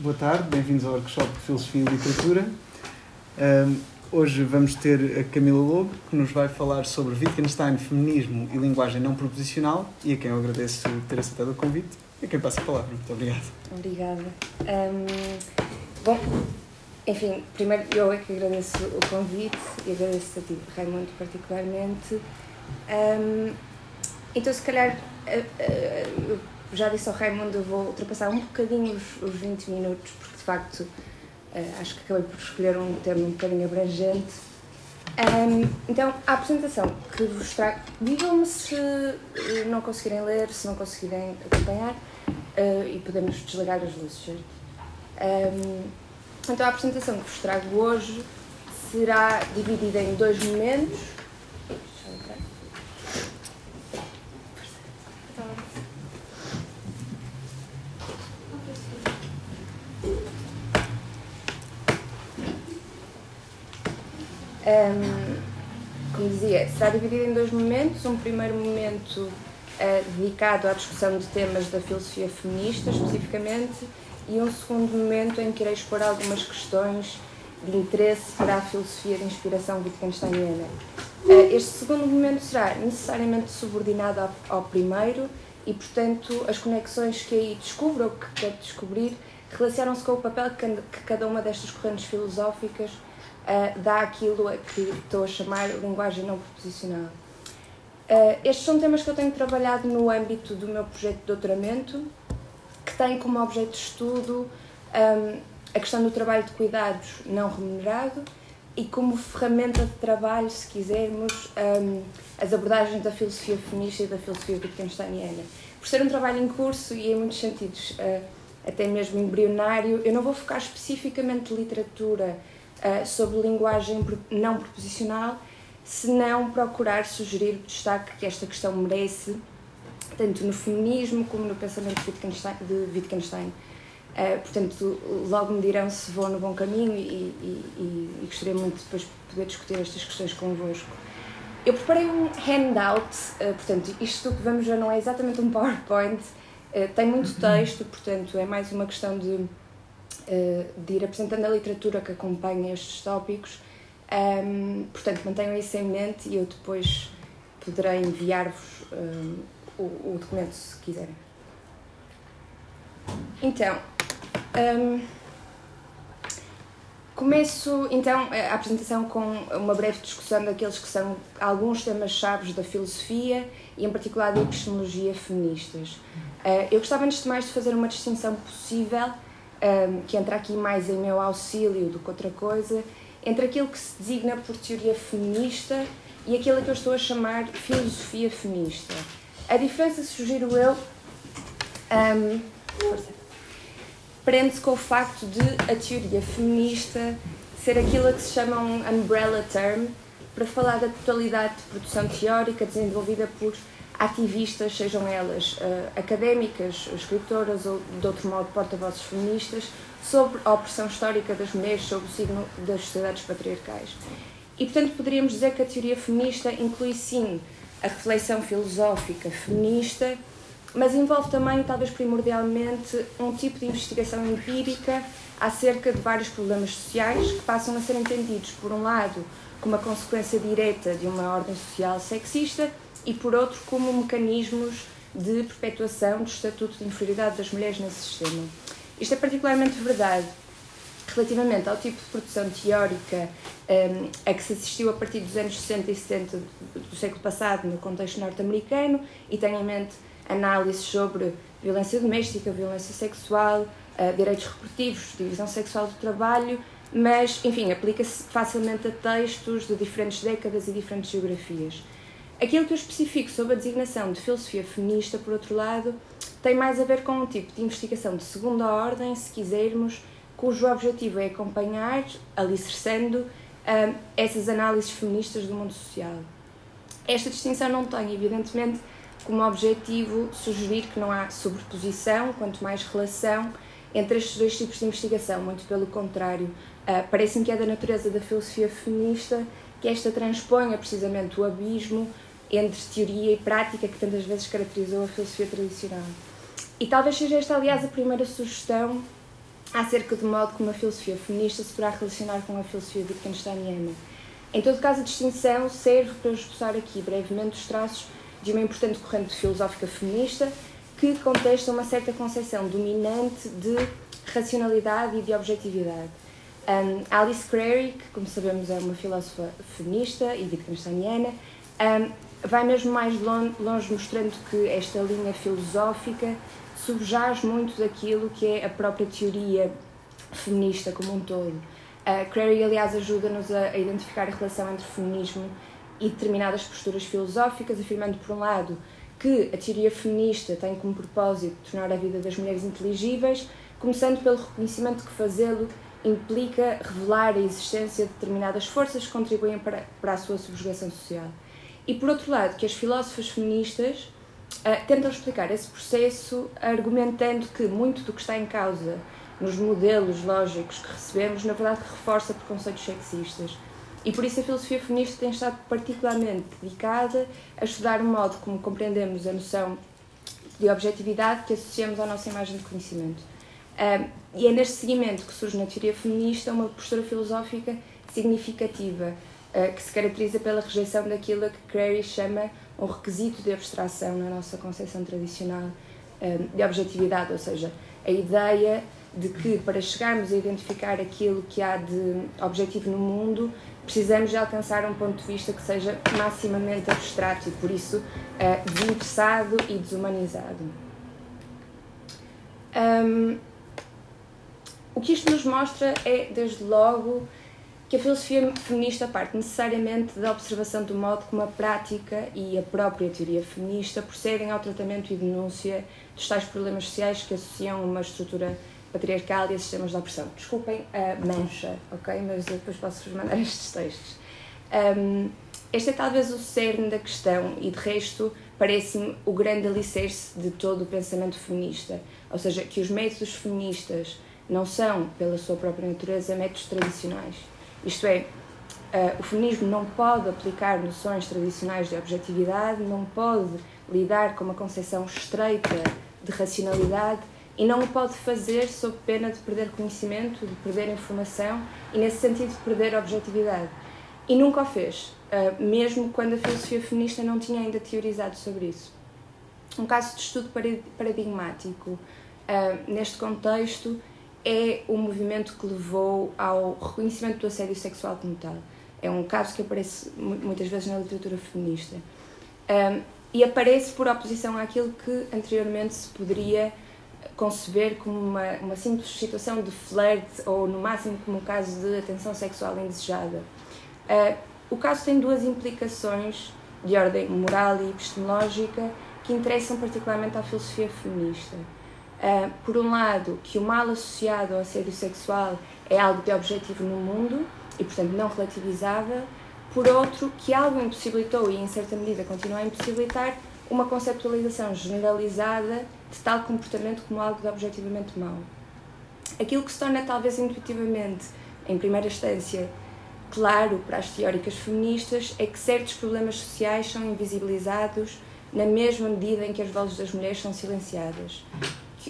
boa tarde, bem-vindos ao workshop de Filosofia e Literatura. Um, hoje vamos ter a Camila Lobo, que nos vai falar sobre Wittgenstein, feminismo e linguagem não proposicional, e a quem eu agradeço ter aceitado o convite, e a quem passa a palavra. Muito obrigado. Obrigada. Um, bom, enfim, primeiro eu é que agradeço o convite e agradeço a ti, Raimundo, particularmente. Um, então, se calhar, uh, uh, já disse ao Raimundo, eu vou ultrapassar um bocadinho os, os 20 minutos, porque de facto uh, acho que acabei por escolher um termo um bocadinho abrangente. Um, então, a apresentação que vos trago, digam-me se não conseguirem ler, se não conseguirem acompanhar, uh, e podemos desligar as luzes, certo? Um, então, a apresentação que vos trago hoje será dividida em dois momentos Um, como dizia, será dividido em dois momentos. Um primeiro momento uh, dedicado à discussão de temas da filosofia feminista, especificamente, e um segundo momento em que irei expor algumas questões de interesse para a filosofia de inspiração wittgensteiniana. Uh, este segundo momento será necessariamente subordinado ao, ao primeiro e, portanto, as conexões que aí descubro ou que quero descobrir relacionam-se com o papel que cada uma destas correntes filosóficas uh, dá aquilo a que estou a chamar linguagem não proposicional. Uh, estes são temas que eu tenho trabalhado no âmbito do meu projeto de doutoramento, que tem como objeto de estudo um, a questão do trabalho de cuidados não remunerado e como ferramenta de trabalho, se quisermos, um, as abordagens da filosofia feminista e da filosofia wittgensteiniana. Por ser um trabalho em curso e em muitos sentidos uh, até mesmo embrionário, eu não vou focar especificamente literatura uh, sobre linguagem não proposicional, se não procurar sugerir o destaque que esta questão merece, tanto no feminismo como no pensamento de Wittgenstein. De Wittgenstein. Uh, portanto, logo me dirão se vou no bom caminho e, e, e, gostaria muito depois de poder discutir estas questões convosco. Eu preparei um handout, uh, portanto, isto que vamos ver não é exatamente um PowerPoint, uh, tem muito texto, portanto, é mais uma questão de eh, de ir apresentando a literatura que acompanha estes tópicos. Um, portanto, mantenham isso em mente e eu depois poderei enviar-vos um, o, o, documento se quiserem. Então, um, começo então a apresentação com uma breve discussão daqueles que são alguns temas-chave da filosofia e, em particular, da epistemologia feministas. Uh, eu gostava, antes de mais, de fazer uma distinção possível um, que entra aqui mais em meu auxílio do que outra coisa, entre aquilo que se designa por teoria feminista e aquilo que eu estou a chamar filosofia feminista. A diferença, sugiro eu, um, prende-se com o facto de a teoria feminista ser aquilo que se chama um umbrella term para falar da totalidade de produção teórica desenvolvida por ativistas, sejam elas uh, académicas, escritoras ou, de outro modo, porta-vozes feministas, sobre a opressão histórica das mulheres sob o signo das sociedades patriarcais. E, portanto, poderíamos dizer que a teoria feminista inclui, sim, a reflexão filosófica feminista, mas envolve também, talvez primordialmente, um tipo de investigação empírica acerca de vários problemas sociais que passam a ser entendidos, por um lado, como a consequência direta de uma ordem social sexista e, por outro, como mecanismos de perpetuação do estatuto de inferioridade das mulheres nesse sistema. Isto é particularmente verdade relativamente ao tipo de produção teórica um, a que se assistiu a partir dos anos 60 e 70 do século passado no contexto norte-americano e tem em mente análises sobre violência doméstica, violência sexual, uh, direitos reprodutivos, divisão sexual do trabalho, mas, enfim, aplica-se facilmente a textos de diferentes décadas e diferentes geografias. Aquilo que eu especifico sobre a designação de filosofia feminista, por outro lado, tem mais a ver com um tipo de investigação de segunda ordem, se quisermos, cujo objetivo é acompanhar, alicerçando um, essas análises feministas do mundo social. Esta distinção não tem, evidentemente, como objetivo sugerir que não há sobreposição, quanto mais relação, entre estes dois tipos de investigação, muito pelo contrário. Uh, Parece-me que é da natureza da filosofia feminista que esta transponha precisamente o abismo entre teoria e prática que tantas vezes caracterizou a filosofia tradicional. E talvez seja esta, aliás, a primeira sugestão acerca do modo como a filosofia feminista se poderá relacionar com a filosofia wittgensteiniana. Em todo caso, a distinção serve para esboçar aqui brevemente os traços de uma importante corrente filosófica feminista que contesta uma certa concepção dominante de racionalidade e de objetividade. Um, Alice Crary, que como sabemos é uma filósofa feminista e wittgensteiniana, um, vai mesmo mais longe mostrando que esta linha filosófica subjaz muito daquilo que é a própria teoria feminista como um todo. Uh, Crary, aliás, ajuda-nos a, identificar a relação entre feminismo e determinadas posturas filosóficas, afirmando, por um lado, que a teoria feminista tem como propósito tornar a vida das mulheres inteligíveis, começando pelo reconhecimento que fazê-lo implica revelar a existência de determinadas forças que contribuem para, para a sua subjugação social. E, por outro lado, que as filósofas feministas uh, tentam explicar esse processo argumentando que muito do que está em causa nos modelos lógicos que recebemos, na verdade, reforça preconceitos sexistas e por isso a filosofia feminista tem estado particularmente dedicada a estudar o modo como compreendemos a noção de objetividade que associamos à nossa imagem de conhecimento. e é neste seguimento que surge na teoria feminista uma postura filosófica significativa, que se caracteriza pela rejeição daquilo que Crary chama um requisito de abstração na nossa concepção tradicional de objetividade, ou seja, a ideia de que para chegarmos a identificar aquilo que há de objetivo no mundo, precisamos de alcançar um ponto de vista que seja maximamente abstrato e, por isso, uh, desinteressado e desumanizado. Um, o que isto nos mostra é, desde logo, que a filosofia feminista parte necessariamente da observação do modo como a prática e a própria teoria feminista procedem ao tratamento e denúncia dos tais problemas sociais que associam uma estrutura patriarcal e a sistemas de opressão. Desculpem a mancha, ok? Mas eu depois posso-vos mandar estes textos. Um, este é talvez o cerne da questão e, de resto, parece-me o grande alicerce de todo o pensamento feminista. Ou seja, que os métodos feministas não são, pela sua própria natureza, métodos tradicionais. Isto é, uh, o feminismo não pode aplicar noções tradicionais de objetividade, não pode lidar com uma concepção estreita de racionalidade e não o pode fazer sob pena de perder conhecimento, de perder informação e, nesse sentido, de perder objetividade. E nunca o fez, uh, mesmo quando a filosofia feminista não tinha ainda teorizado sobre isso. Um caso de estudo paradigmático uh, neste contexto é o movimento que levou ao reconhecimento do assédio sexual como tal. É um caso que aparece muitas vezes na literatura feminista. Um, e aparece por oposição àquilo que anteriormente se poderia conceber como uma, uma simples situação de flerte ou, no máximo, como um caso de atenção sexual indesejada. Uh, o caso tem duas implicações de ordem moral e epistemológica que interessam particularmente à filosofia feminista. Uh, por um lado, que o mal associado ao assédio sexual é algo de objetivo no mundo e, portanto, não relativizável. Por outro, que algo impossibilitou e, em certa medida, continua a impossibilitar uma conceptualização generalizada de tal comportamento como algo de objetivamente mau. Aquilo que se torna talvez intuitivamente, em primeira instância, claro para as teóricas feministas é que certos problemas sociais são invisibilizados na mesma medida em que as vozes das mulheres são silenciadas.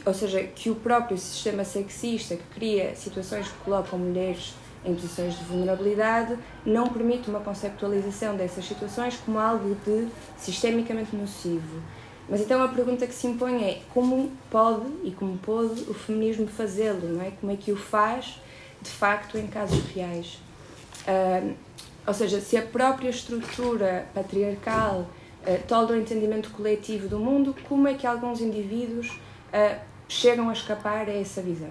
Ou seja, que o próprio sistema sexista que cria situações que colocam mulheres em posições de vulnerabilidade não permite uma conceptualização dessas situações como algo de sistemicamente nocivo. Mas então a pergunta que se impõe é como pode e como pode o feminismo fazê-lo, não é? Como é que o faz de facto em casos reais? Uh, ou seja, se a própria estrutura patriarcal uh, tolda o entendimento coletivo do mundo, como é que alguns indivíduos uh, chegam a escapar a essa visão?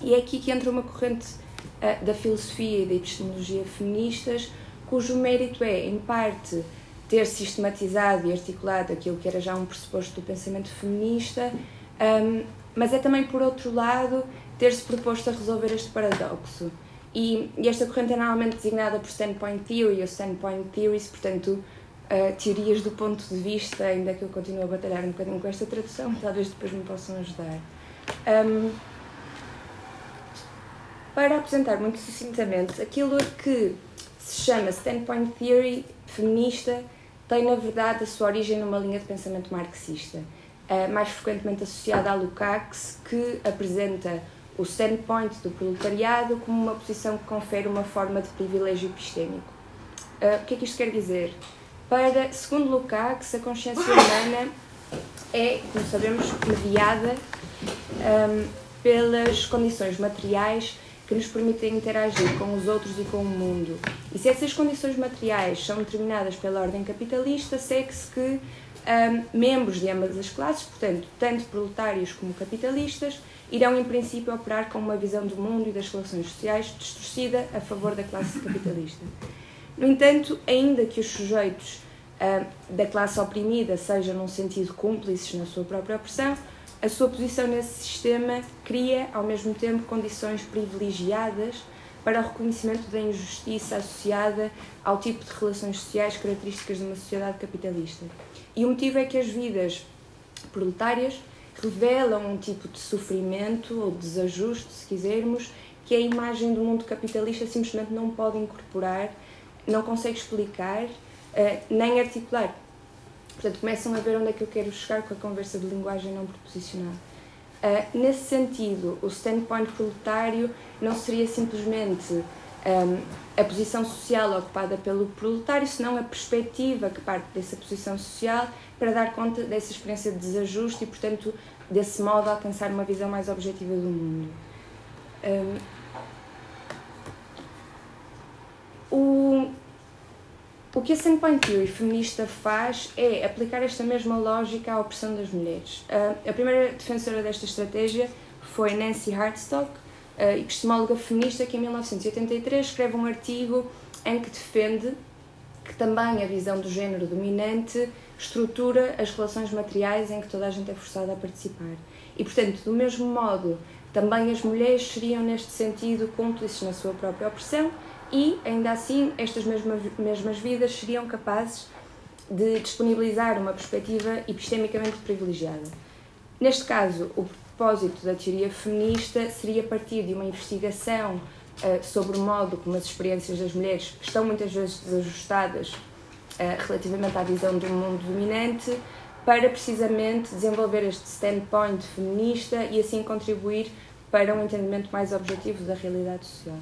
E é aqui que entra uma corrente uh, da filosofia e da epistemologia feministas, cujo mérito é, em parte, ter sistematizado e articulado aquilo que era já um pressuposto do pensamento feminista, um, mas é também, por outro lado, ter-se proposto a resolver este paradoxo. E, e, esta corrente é normalmente designada por standpoint theory ou standpoint theories, portanto, uh, teorias do ponto de vista, ainda que eu continuo a batalhar um bocadinho com esta tradução, talvez depois me possam ajudar. Um, para apresentar muito sucintamente aquilo que se chama standpoint theory feminista tem, na verdade, a sua origem numa linha de pensamento marxista, uh, mais frequentemente associada a Lukács, que apresenta o standpoint do proletariado como uma posição que confere uma forma de privilégio epistémico. Uh, o que é que isto quer dizer? Para, segundo Lukács, a consciência humana é, como sabemos, mediada um, pelas condições materiais que nos permitem interagir com os outros e com o mundo. E se essas condições materiais são determinadas pela ordem capitalista, segue-se que um, membros de ambas as classes, portanto, tanto proletários como capitalistas, irão em princípio operar com uma visão do mundo e das relações sociais distorcida a favor da classe capitalista. No entanto, ainda que os sujeitos uh, da classe oprimida sejam, num sentido, cúmplices na sua própria opressão, a sua posição nesse sistema cria, ao mesmo tempo, condições privilegiadas para o reconhecimento da injustiça associada ao tipo de relações sociais características de uma sociedade capitalista. E o motivo é que as vidas proletárias revelam um tipo de sofrimento ou desajuste, se quisermos, que a imagem do mundo capitalista simplesmente não pode incorporar, não consegue explicar, uh, nem articular. Portanto, começam a ver onde é que eu quero chegar com a conversa de linguagem não proposicional. Uh, nesse sentido, o standpoint proletário não seria simplesmente um, ehm, a posição social ocupada pelo proletário, senão a perspectiva que parte dessa posição social para dar conta dessa experiência de desajuste e, portanto, desse modo alcançar uma visão mais objetiva do mundo. Um, ehm, o, o que a Standpoint Theory feminista faz é aplicar esta mesma lógica à opressão das mulheres. Uh, a primeira defensora desta estratégia foi Nancy Hartstock, uh, epistemóloga feminista que em 1983 escreve um artigo em que defende que também a visão do género dominante estrutura as relações materiais em que toda a gente é forçada a participar. E, portanto, do mesmo modo, também as mulheres seriam, neste sentido, cúmplices na sua própria opressão e, ainda assim, estas mesmas, mesmas vidas seriam capazes de disponibilizar uma perspectiva epistemicamente privilegiada. Neste caso, o propósito da teoria feminista seria partir de uma investigação uh, sobre o modo como as experiências das mulheres estão muitas vezes desajustadas uh, relativamente à visão do mundo dominante, para precisamente desenvolver este standpoint feminista e assim contribuir para um entendimento mais objetivo da realidade social.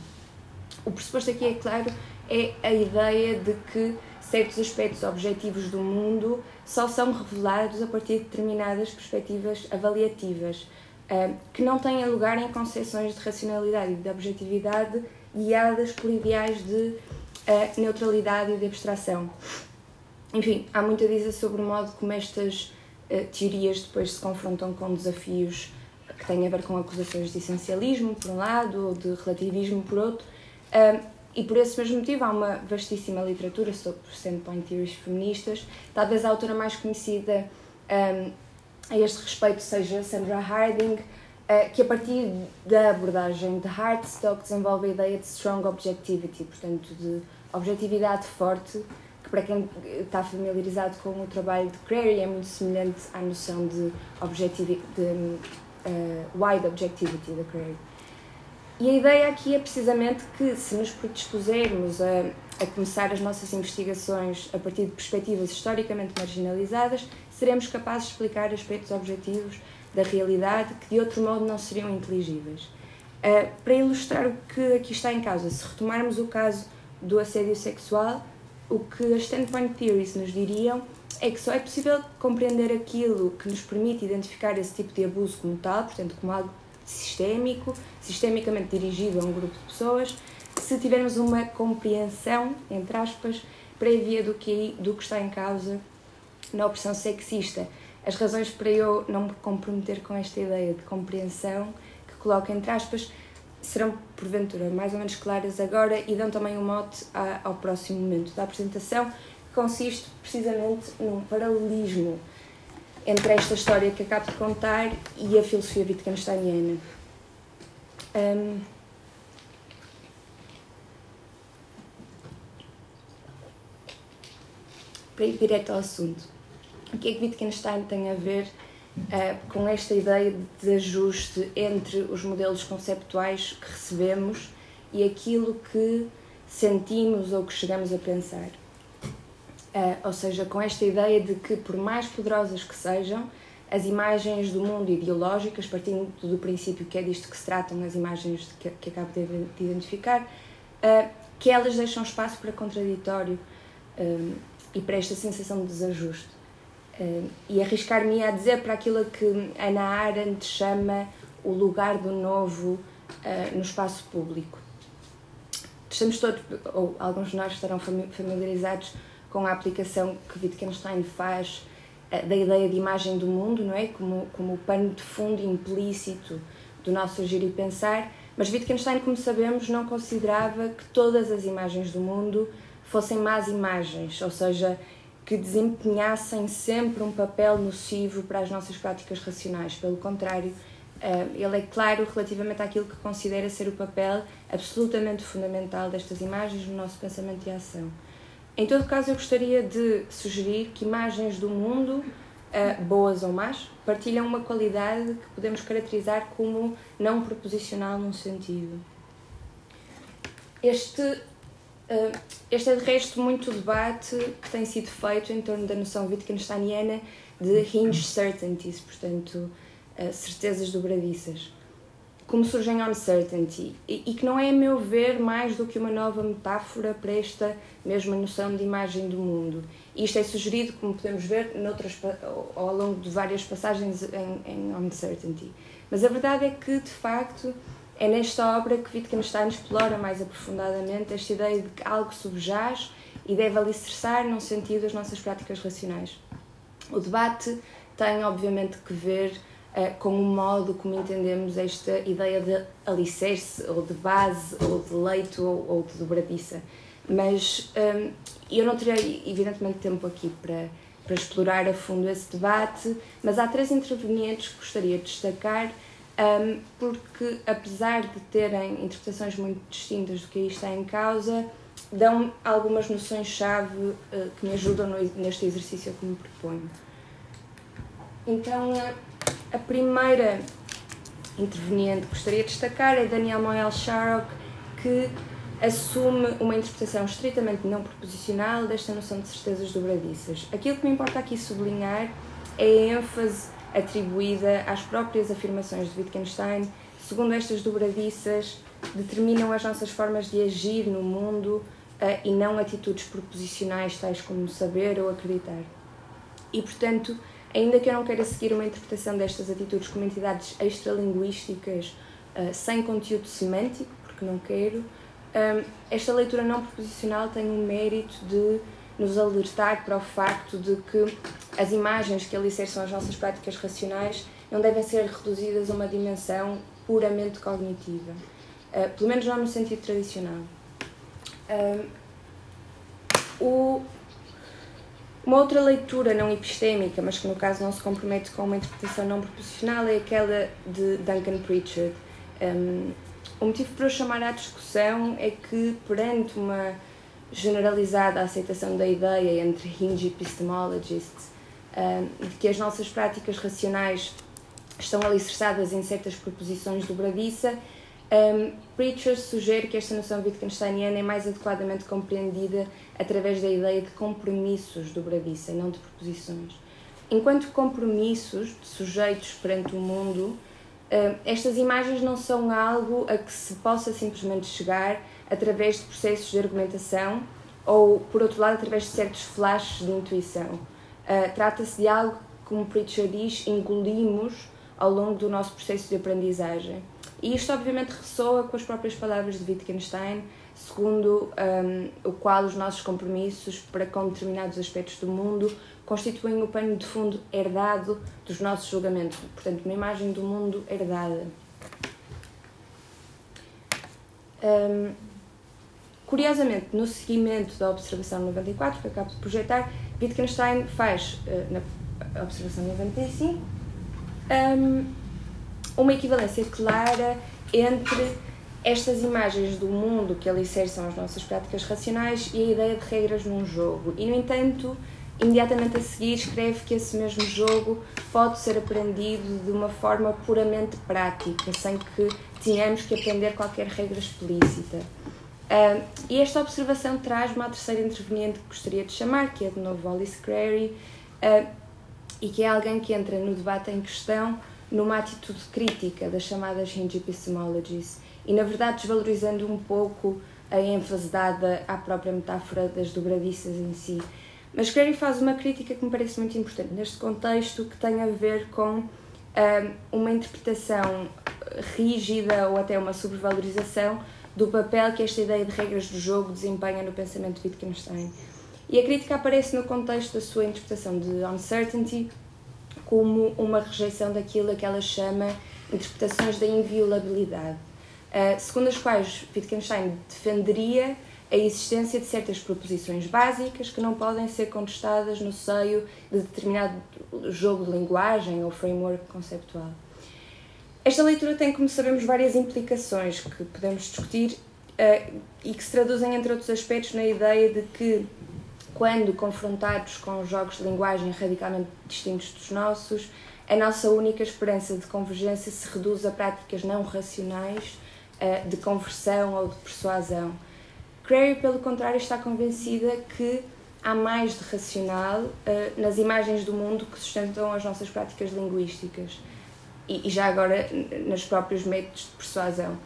O pressuposto aqui, é claro, é a ideia de que certos aspectos objetivos do mundo só são revelados a partir de determinadas perspectivas avaliativas, uh, que não têm lugar em concepções de racionalidade e de objetividade guiadas por ideais de uh, neutralidade e de abstração. Enfim, há muito a dizer sobre o modo como estas uh, teorias depois se confrontam com desafios que têm a ver com acusações de essencialismo, por um lado, ou de relativismo, por outro, um, e por esse mesmo motivo há uma vastíssima literatura sobre standpoint theories feministas. Talvez a autora mais conhecida um, a este respeito seja Sandra Harding, uh, que a partir da abordagem de Hartstock desenvolve a ideia de strong objectivity, portanto de objetividade forte, que para quem está familiarizado com o trabalho de Crary é muito semelhante à noção de, de uh, wide objectivity da Crary. E a ideia aqui é precisamente que, se nos predispusermos a, a começar as nossas investigações a partir de perspectivas historicamente marginalizadas, seremos capazes de explicar aspectos objetivos da realidade que de outro modo não seriam inteligíveis. Uh, para ilustrar o que aqui está em causa, se retomarmos o caso do assédio sexual, o que as standpoint theories nos diriam é que só é possível compreender aquilo que nos permite identificar esse tipo de abuso como tal, portanto, como algo sistémico, sistemicamente dirigido a um grupo de pessoas, se tivermos uma compreensão, entre aspas, prévia do que, do que está em causa na opressão sexista. As razões para eu não me comprometer com esta ideia de compreensão, que coloco entre aspas, serão porventura mais ou menos claras agora e dão também um mote ao próximo momento da apresentação, que consiste precisamente num paralelismo entre esta história que acabo de contar e a filosofia wittgensteiniana. Um, para ir direto ao assunto, o que é que Wittgenstein tem a ver uh, com esta ideia de ajuste entre os modelos conceptuais que recebemos e aquilo que sentimos ou que chegamos a pensar? Uh, ou seja, com esta ideia de que, por mais poderosas que sejam, uh, as imagens do mundo ideológicas, partindo do princípio que é disto que se tratam as imagens que, que acabo de, de identificar, uh, que elas deixam espaço para contraditório uh, e para esta sensação de desajuste. Uh, e arriscar-me a dizer para aquilo que Ana Arendt chama o lugar do novo no espaço público. Estamos todos, ou alguns de nós estarão familiarizados com a aplicação que Wittgenstein faz eh, da ideia de imagem do mundo, não é? Como, como o pano de fundo implícito do nosso agir e pensar, mas Wittgenstein, como sabemos, não considerava que todas as imagens do mundo fossem más imagens, ou seja, que desempenhassem sempre um papel nocivo para as nossas práticas racionais. Pelo contrário, eh, ele é claro relativamente àquilo que considera ser o papel absolutamente fundamental destas imagens no nosso pensamento e ação. Em todo caso, eu gostaria de sugerir que imagens do mundo, uh, boas ou más, partilham uma qualidade que podemos caracterizar como não proposicional num sentido. Este, uh, este é de resto muito debate que tem sido feito em torno da noção Wittgensteiniana de hinge certainties, portanto, uh, certezas dobradiças como surgem uncertainty e, e que não é, a meu ver, mais do que uma nova metáfora para esta mesma noção de imagem do mundo. E isto é sugerido, como podemos ver, noutras, ao longo de várias passagens em, em Uncertainty. Mas a verdade é que, de facto, é nesta obra que Wittgenstein explora mais aprofundadamente esta ideia de que algo subjaz e deve alicerçar, num sentido, as nossas práticas racionais. O debate tem, obviamente, que ver com o modo como entendemos esta ideia de alicerce, ou de base, ou de leito, ou, de dobradiça. Mas um, eu não terei, evidentemente, tempo aqui para, para explorar a fundo esse debate, mas há três intervenientes que gostaria de destacar, um, porque, apesar de terem interpretações muito distintas do que aí está em causa, dão algumas noções-chave uh, que me ajudam neste exercício que me proponho. Então, a primeira interveniente que gostaria de destacar é Daniel Moel Sharrock, que assume uma interpretação estritamente não proposicional desta noção de certezas dobradiças. Aquilo que me importa aqui sublinhar é a ênfase atribuída às próprias afirmações de Wittgenstein, segundo estas dobradiças determinam as nossas formas de agir no mundo uh, e não atitudes proposicionais tais como saber ou acreditar. E, portanto, Ainda que eu não queira seguir uma interpretação destas atitudes como entidades extralinguísticas uh, sem conteúdo semântico, porque não quero, um, ah, esta leitura não proposicional tem o mérito de nos alertar para o facto de que as imagens que alicerçam as nossas práticas racionais não devem ser reduzidas a uma dimensão puramente cognitiva, uh, pelo menos não no sentido tradicional. Uh, o uma outra leitura não epistémica, mas que no caso não se compromete com uma interpretação não proporcional, é aquela de Duncan Pritchard. Um, o motivo para eu chamar à discussão é que, perante uma generalizada aceitação da ideia entre hinge epistemologists um, de que as nossas práticas racionais estão alicerçadas em certas proposições dobradiça, um, Preacher sugere que esta noção Wittgensteiniana é mais adequadamente compreendida através da ideia de compromissos dobradiça e não de proposições. Enquanto compromissos de sujeitos perante o mundo, estas imagens não são algo a que se possa simplesmente chegar através de processos de argumentação ou, por outro lado, através de certos flashes de intuição. Uh, Trata-se de algo, como Preacher diz, engolimos ao longo do nosso processo de aprendizagem. E isto, obviamente, ressoa com as próprias palavras de Wittgenstein, segundo um, o qual os nossos compromissos para com determinados aspectos do mundo constituem o pano de fundo herdado dos nossos julgamentos, portanto, uma imagem do mundo herdada. Um, curiosamente, no seguimento da observação 94, que acabo de projetar, Wittgenstein faz, uh, na observação 95, um, uma equivalência clara entre estas imagens do mundo que alicerçam as nossas práticas racionais e a ideia de regras num jogo. E, no entanto, imediatamente a seguir escreve que esse mesmo jogo pode ser aprendido de uma forma puramente prática, sem que tenhamos que aprender qualquer regra explícita. Uh, e esta observação traz-me à terceira interveniente que gostaria de chamar, que é de novo Alice Crary, uh, e que é alguém que entra no debate em questão numa atitude crítica das chamadas hinge epistemologies e, na verdade, desvalorizando um pouco a ênfase dada à própria metáfora das dobradiças em si. Mas Crary faz uma crítica que me parece muito importante neste contexto, que tem a ver com uma interpretação rígida ou até uma sobrevalorização do papel que esta ideia de regras do jogo desempenha no pensamento de Wittgenstein. E a crítica aparece no contexto da sua interpretação de uncertainty como uma rejeição daquilo que ela chama interpretações da inviolabilidade, uh, segundo as quais Wittgenstein defenderia a existência de certas proposições básicas que não podem ser contestadas no seio de determinado jogo de linguagem ou framework conceptual. Esta leitura tem, como sabemos, várias implicações que podemos discutir uh, e que se traduzem, entre outros aspectos, na ideia de que, quando confrontados com jogos de linguagem radicalmente distintos dos nossos, a nossa única esperança de convergência se reduz a práticas não racionais uh, de conversão ou de persuasão Crary, pelo contrário, está convencida que há mais de racional uh, nas imagens do mundo que sustentam as nossas práticas linguísticas e, já agora nos próprios métodos de persuasão.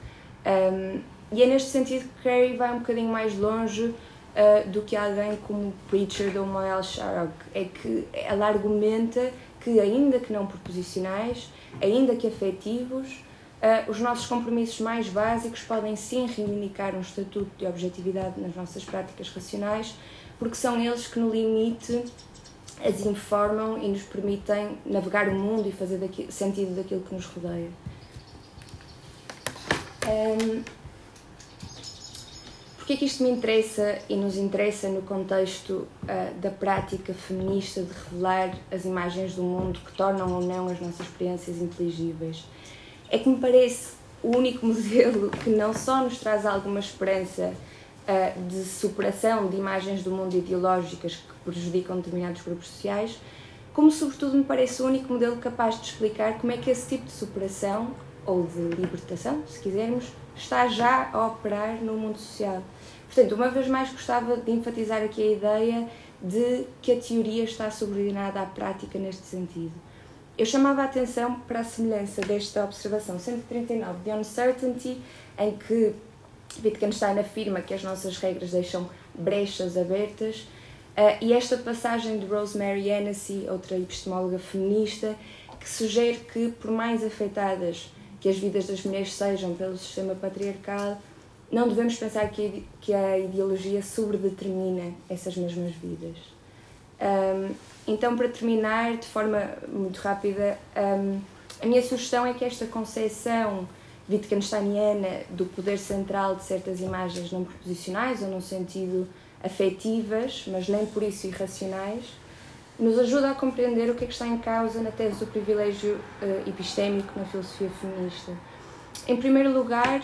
E é neste sentido que Crary vai um bocadinho mais longe uh, do que alguém como Preacher ou Moel Sharrock. É que ela argumenta que, ainda que não proposicionais, ainda que afetivos, Uh, os nossos compromissos mais básicos podem sim reivindicar um estatuto de objetividade nas nossas práticas racionais, porque são eles que, no limite, as informam e nos permitem navegar o mundo e fazer daqui, sentido daquilo que nos rodeia. Um, Porquê é que isto me interessa e nos interessa no contexto uh, da prática feminista de revelar as imagens do mundo que tornam ou não as nossas experiências inteligíveis? é que me parece o único modelo que não só nos traz alguma esperança uh, de superação de imagens do mundo ideológicas que prejudicam determinados grupos sociais, como sobretudo me parece o único modelo capaz de explicar como é que esse tipo de superação, ou de libertação, se quisermos, está já a operar no mundo social. Portanto, uma vez mais gostava de enfatizar aqui a ideia de que a teoria está subordinada à prática neste sentido. Eu chamava a atenção para a semelhança desta observação 139 de Uncertainty, em que Wittgenstein afirma que as nossas regras deixam brechas abertas, uh, e esta passagem de Rosemary Hennessy, outra epistemóloga feminista, que sugere que, por mais afetadas que as vidas das mulheres sejam pelo sistema patriarcal, não devemos pensar que, que a ideologia sobredetermina essas mesmas vidas. Um, então, para terminar, de forma muito rápida, um, a minha sugestão é que esta concepção Wittgensteiniana do poder central de certas imagens não proposicionais, ou num sentido afetivas, mas nem por isso irracionais, nos ajuda a compreender o que é que está em causa na tese do privilégio uh, epistémico na filosofia feminista. Em primeiro lugar,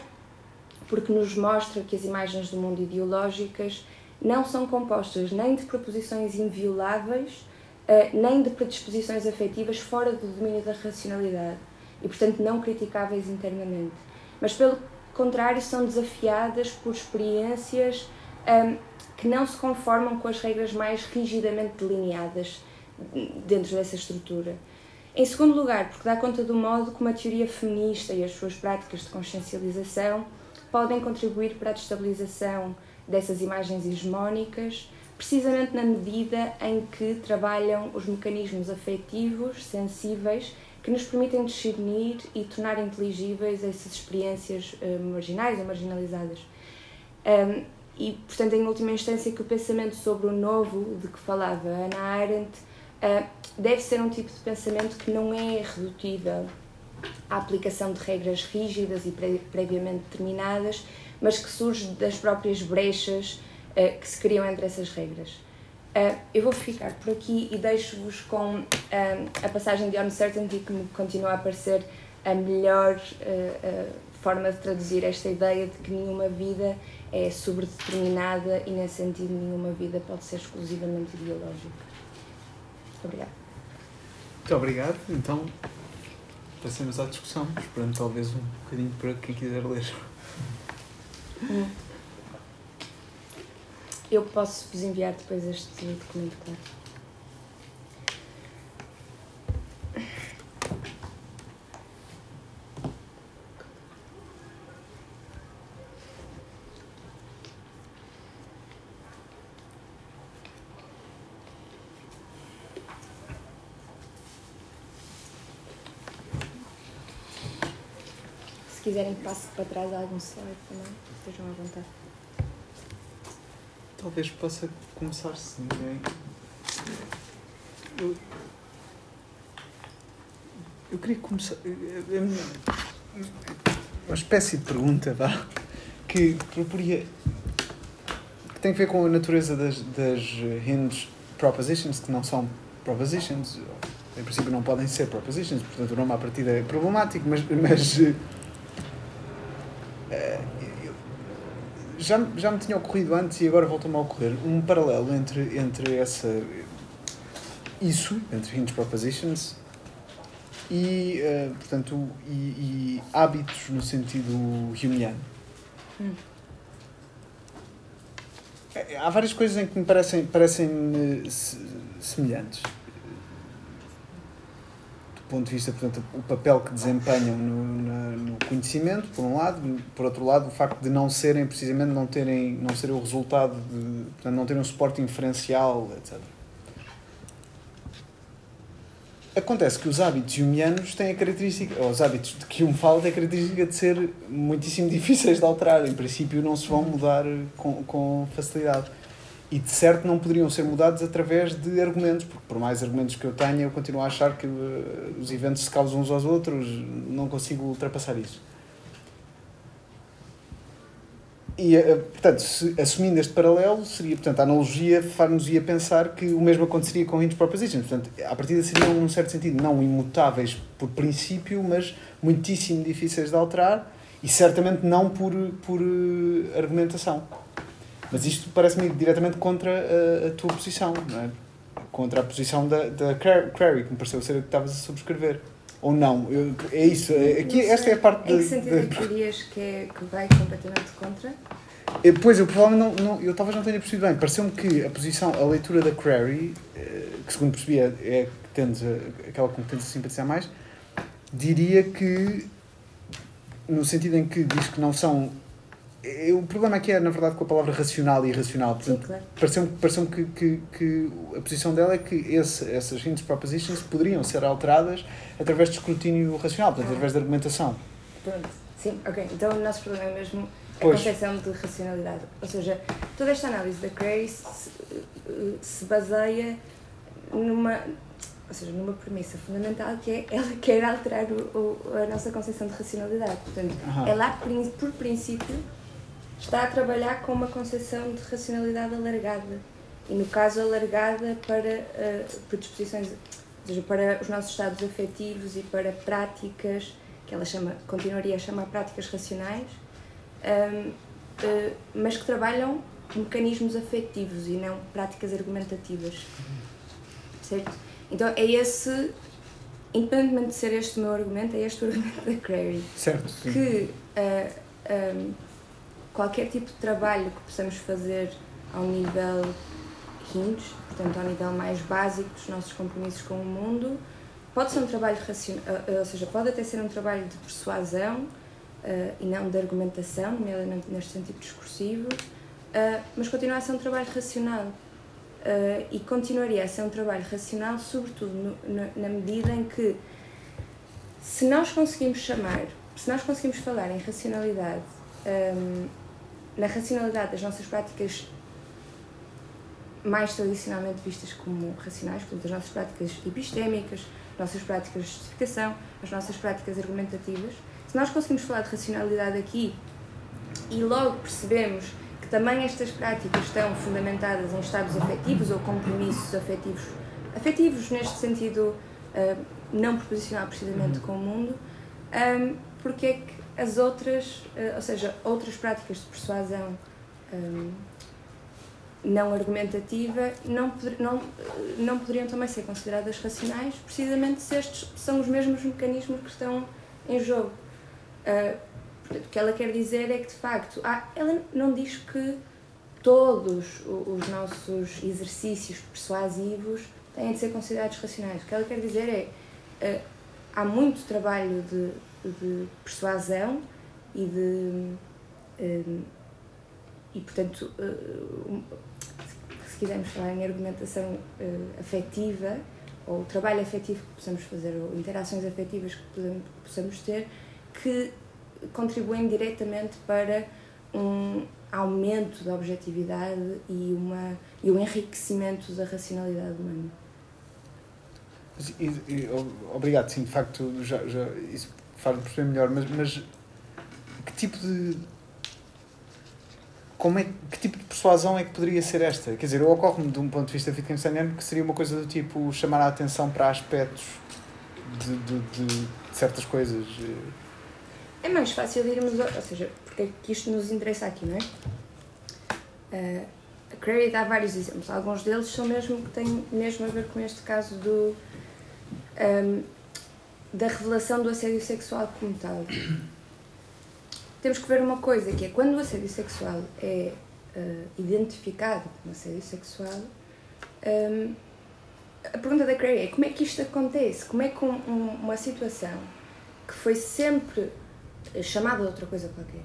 porque nos mostra que as imagens do mundo ideológicas não são compostas nem de proposições invioláveis, eh, nem de predisposições afetivas fora do domínio da racionalidade e, portanto, não criticáveis internamente. Mas, pelo contrário, são desafiadas por experiências um, ehm, que não se conformam com as regras mais rigidamente delineadas dentro dessa estrutura. Em segundo lugar, porque dá conta do modo como a teoria feminista e as suas práticas de consciencialização podem contribuir para a destabilização dessas imagens hegemónicas precisamente na medida em que trabalham os mecanismos afetivos, sensíveis, que nos permitem discernir e tornar inteligíveis essas experiências uh, marginais ou marginalizadas. E, portanto, em última instância, que o pensamento sobre o novo de que falava Ana Arendt uh, deve ser um tipo de pensamento que não é redutível à aplicação de regras rígidas e pre previamente determinadas, mas que surge das próprias brechas uh, que se criam entre essas regras. Uh, eu vou ficar por aqui e deixo-vos com uh, a passagem de Uncertainty que me continua a parecer a melhor forma de traduzir esta ideia de que nenhuma vida é sobredeterminada e, nesse sentido, nenhuma vida pode ser exclusivamente ideológica. Obrigada. Muito obrigado. Então, passemos à discussão, esperando talvez um bocadinho para quem quiser ler. Eu posso vos enviar depois este documento, claro. Quiserem que passe para trás algum slide também, estejam à vontade. Talvez possa começar se ninguém. Eu, eu queria começar. Uma espécie de pergunta, vá, que proporia. que tem a ver com a natureza das, das hinge propositions, que não são propositions, em princípio não podem ser propositions, portanto o nome à partida é problemático, mas, mas já, já me tinha ocorrido antes e agora voltou-me a ocorrer um paralelo entre, entre essa isso, entre hinge propositions e, uh, portanto, e, e, hábitos no sentido humeano. Hum. Há várias coisas em que me parecem, parecem -me semelhantes ponto de vista, portanto, o papel que desempenham no, no, conhecimento, por um lado, por outro lado, o facto de não serem, precisamente, não terem, não serem o resultado de, portanto, não terem um suporte inferencial, etc. Acontece que os hábitos humanos têm a característica, ou os hábitos de que um fala têm a característica de ser muitíssimo difíceis de alterar. Em princípio, não se vão mudar com, com facilidade e de certo não poderiam ser mudados através de argumentos, porque por mais argumentos que eu tenha, eu continuo a achar que uh, os eventos se causam uns aos outros, não consigo ultrapassar isso. E, uh, portanto, se, assumindo este paralelo, seria, portanto, a analogia far-nos-ia pensar que o mesmo aconteceria com Hinge Propositions. Portanto, a partida seriam, num certo sentido, não imutáveis por princípio, mas muitíssimo difíceis de alterar e certamente não por, por uh, argumentação. Mas isto parece-me diretamente contra a, a, tua posição, não é? Contra a posição da, da Crary, que me pareceu ser a que estavas a subscrever. Ou não? Eu, é isso. É, aqui, esta é a parte Em que sentido é que dirias que, é, que vai completamente contra? É, pois, eu provavelmente não, não, eu talvez não tenha percebido bem. Pareceu-me que a posição, a leitura da Crary, eh, que segundo percebi é, é que tendes a, aquela com que tendes a simpatizar mais, diria que, no sentido em que diz que não são o problema aqui é, na verdade, com a palavra racional e irracional. Portanto, claro. Pareceu-me pareceu que, que, que a posição dela é que esse, essas hints propositions poderiam ser alteradas através de escrutínio racional, portanto, ah. através de argumentação. Pronto, sim, ok. Então o nosso problema é mesmo a pois. concepção de racionalidade. Ou seja, toda esta análise da Cray se, se baseia numa ou seja, numa premissa fundamental que é ela quer alterar o, o, a nossa concepção de racionalidade. Portanto, uhum. ela, por princípio, está a trabalhar com uma concepção de racionalidade alargada. E no caso, alargada para uh, predisposições, ou seja, para os nossos estados afetivos e para práticas que ela chama, continuaria a chamar práticas racionais, um, ehm, uh, eh, mas que trabalham mecanismos afetivos e não práticas argumentativas. Certo? Então é esse, independentemente de ser este o meu argumento, é este o argumento da Crary. Certo. Sim. Que uh, eh, um, ehm, qualquer tipo de trabalho que possamos fazer ao nível hinge, portanto ao nível mais básico dos nossos compromissos com o mundo, pode ser um trabalho racional, eh, eh, ou seja, pode até ser um trabalho de persuasão uh, e não de argumentação, nomeadamente neste sentido discursivo, uh, mas continua a ser um trabalho racional. Uh, e continuaria a ser um trabalho racional, sobretudo no, na, na medida em que, se nós conseguimos chamar, se nós conseguimos falar em racionalidade um, na racionalidade das nossas práticas mais tradicionalmente vistas como racionais, portanto, as nossas práticas epistémicas, as nossas práticas de justificação, as nossas práticas argumentativas. Se nós conseguimos falar de racionalidade aqui e logo percebemos que também estas práticas estão fundamentadas em estados afetivos ou compromissos afetivos, afetivos neste sentido uh, não proposicional precisamente uhum. com o mundo, um, porque é que as outras, uh, ou seja, outras práticas de persuasão um, não argumentativa não, poder, não, não poderiam também ser consideradas racionais, precisamente se estes são os mesmos mecanismos que estão em jogo. Uh, o que ela quer dizer é que, de facto, ah, ela não diz que todos os nossos exercícios persuasivos têm de ser considerados racionais. O que ela quer dizer é uh, há muito trabalho de de persuasão e de. Um, e, portanto, uh, se quisermos falar em argumentação uh, afetiva, ou trabalho afetivo que possamos fazer, ou interações afetivas que possamos ter, que contribuem diretamente para um aumento da objetividade e, uma, e um enriquecimento da racionalidade humana. Obrigado, sim, de facto, já, já, isso faz-me perceber melhor, mas, mas que tipo de. Como é, que tipo de persuasão é que poderia ser esta? Quer dizer, ocorre-me de um ponto de vista wittgensteiniano que seria uma coisa do tipo chamar a atenção para aspectos de, de, de, certas coisas. É mais fácil irmos, ou seja, porque é que isto nos interessa aqui, não é? Uh, a Crary dá vários exemplos, alguns deles são mesmo que têm mesmo a ver com este caso do, um, da revelação do assédio sexual como tal. Temos que ver uma coisa, que é quando o assédio sexual é uh, identificado como assédio sexual, um, a pergunta da Crary é como é que isto acontece? Como é que um, um, uma situação que foi sempre chamada de outra coisa qualquer,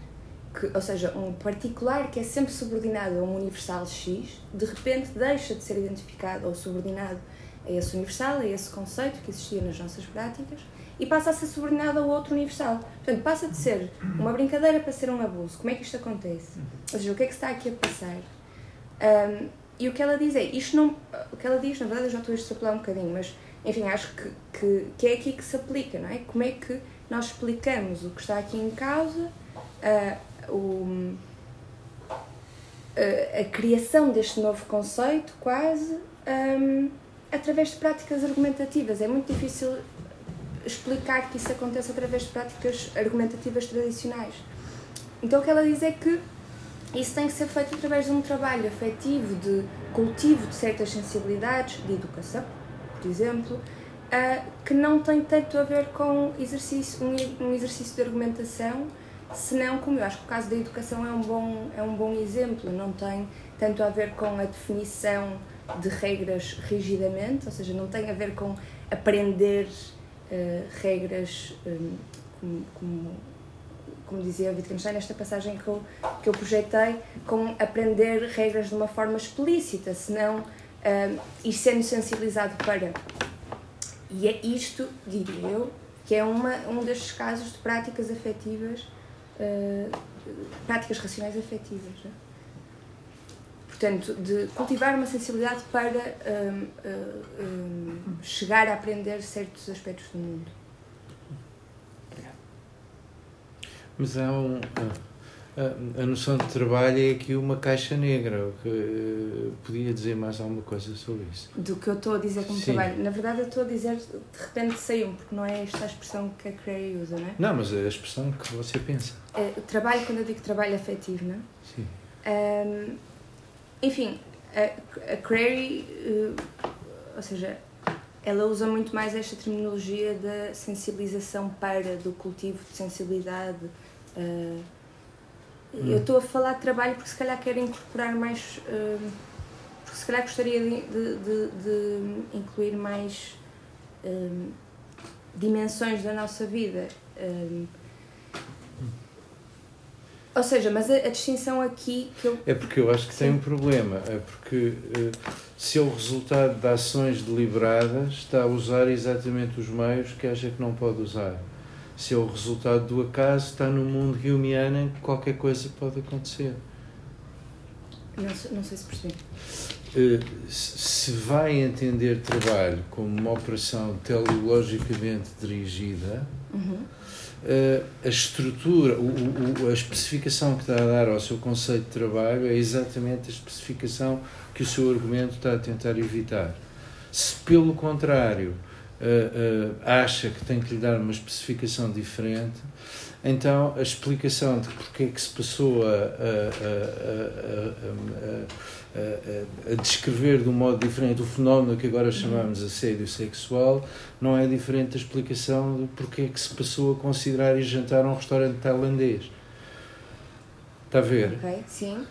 que, ou seja, um particular que é sempre subordinado a um universal X, de repente deixa de ser identificado ou subordinado a esse universal, a esse conceito que existia nas nossas práticas, e passa a ser subordinado a outro universal. Portanto, passa de ser uma brincadeira para ser um abuso. Como é que isto acontece? Ou seja, o que é que está aqui a passar? Um, e o que ela diz é, isto não, o que ela diz, na verdade eu já estou a extrapolar um bocadinho, mas enfim, acho que, que, que é aqui que se aplica, não é? Como é que nós explicamos o que está aqui em causa, uh, o, uh, a criação deste novo conceito, quase, um, através de práticas argumentativas. É muito difícil explicar que isso acontece através de práticas argumentativas tradicionais. Então, o que ela diz é que isso tem que ser feito através de um trabalho afetivo, de cultivo de certas sensibilidades, de educação, por exemplo, uh, que não tem tanto a ver com exercício, um, exercício de argumentação, senão, como eu acho que o caso da educação é um, bom, é um bom exemplo, não tem tanto a ver com a definição de regras rigidamente, ou seja, não tem a ver com aprender uh, regras um, como, como como dizia Wittgenstein, esta passagem que eu, que eu projetei, com aprender regras de uma forma explícita, senão um, ir sendo sensibilizado para. E é isto, diria eu, que é uma, um destes casos de práticas afetivas, uh, práticas racionais afetivas. Né? Portanto, de cultivar uma sensibilidade para um, um, chegar a aprender certos aspectos do mundo. Mas há um. A, a, noção de trabalho é aqui uma caixa negra. Que, uh, podia dizer mais alguma coisa sobre isso? Do que eu estou a dizer como Sim. trabalho. Na verdade, eu estou a dizer de repente saiu porque não é esta a expressão que a Cray usa, não é? Não, mas é a expressão que você pensa. É, trabalho, quando eu digo trabalho afetivo, não é? Sim. Um, enfim, a, a Crary, uh, ou seja, ela usa muito mais esta terminologia da sensibilização para, do cultivo de sensibilidade, Uh, hum. Eu estou a falar de trabalho porque se calhar quero incorporar mais. Uh, porque se calhar gostaria de, de, de, de incluir mais dimensões da nossa vida. Ou seja, mas a, a, distinção aqui que eu... É porque eu acho que Sim. tem um problema. É porque se é o resultado de ações deliberadas, está a usar exatamente os meios que acha que não pode usar se é o resultado do acaso, está no mundo humeano em que qualquer coisa pode acontecer. Não, não sei se percebi. Uh, se vai entender trabalho como uma operação teleologicamente dirigida, uhum. Uh, a estrutura, o, o, a especificação que está a dar ao seu conceito de trabalho é exatamente a especificação que o seu argumento está a tentar evitar. Se, pelo contrário, uh, uh, acha que tem que lhe dar uma especificação diferente, então a explicação de porque é que se passou a, a, a, a, descrever de um modo diferente o fenómeno que agora chamamos assédio sexual não é diferente da explicação de porque é que se passou a considerar e jantar um restaurante tailandês. Está a ver? Ok, sim.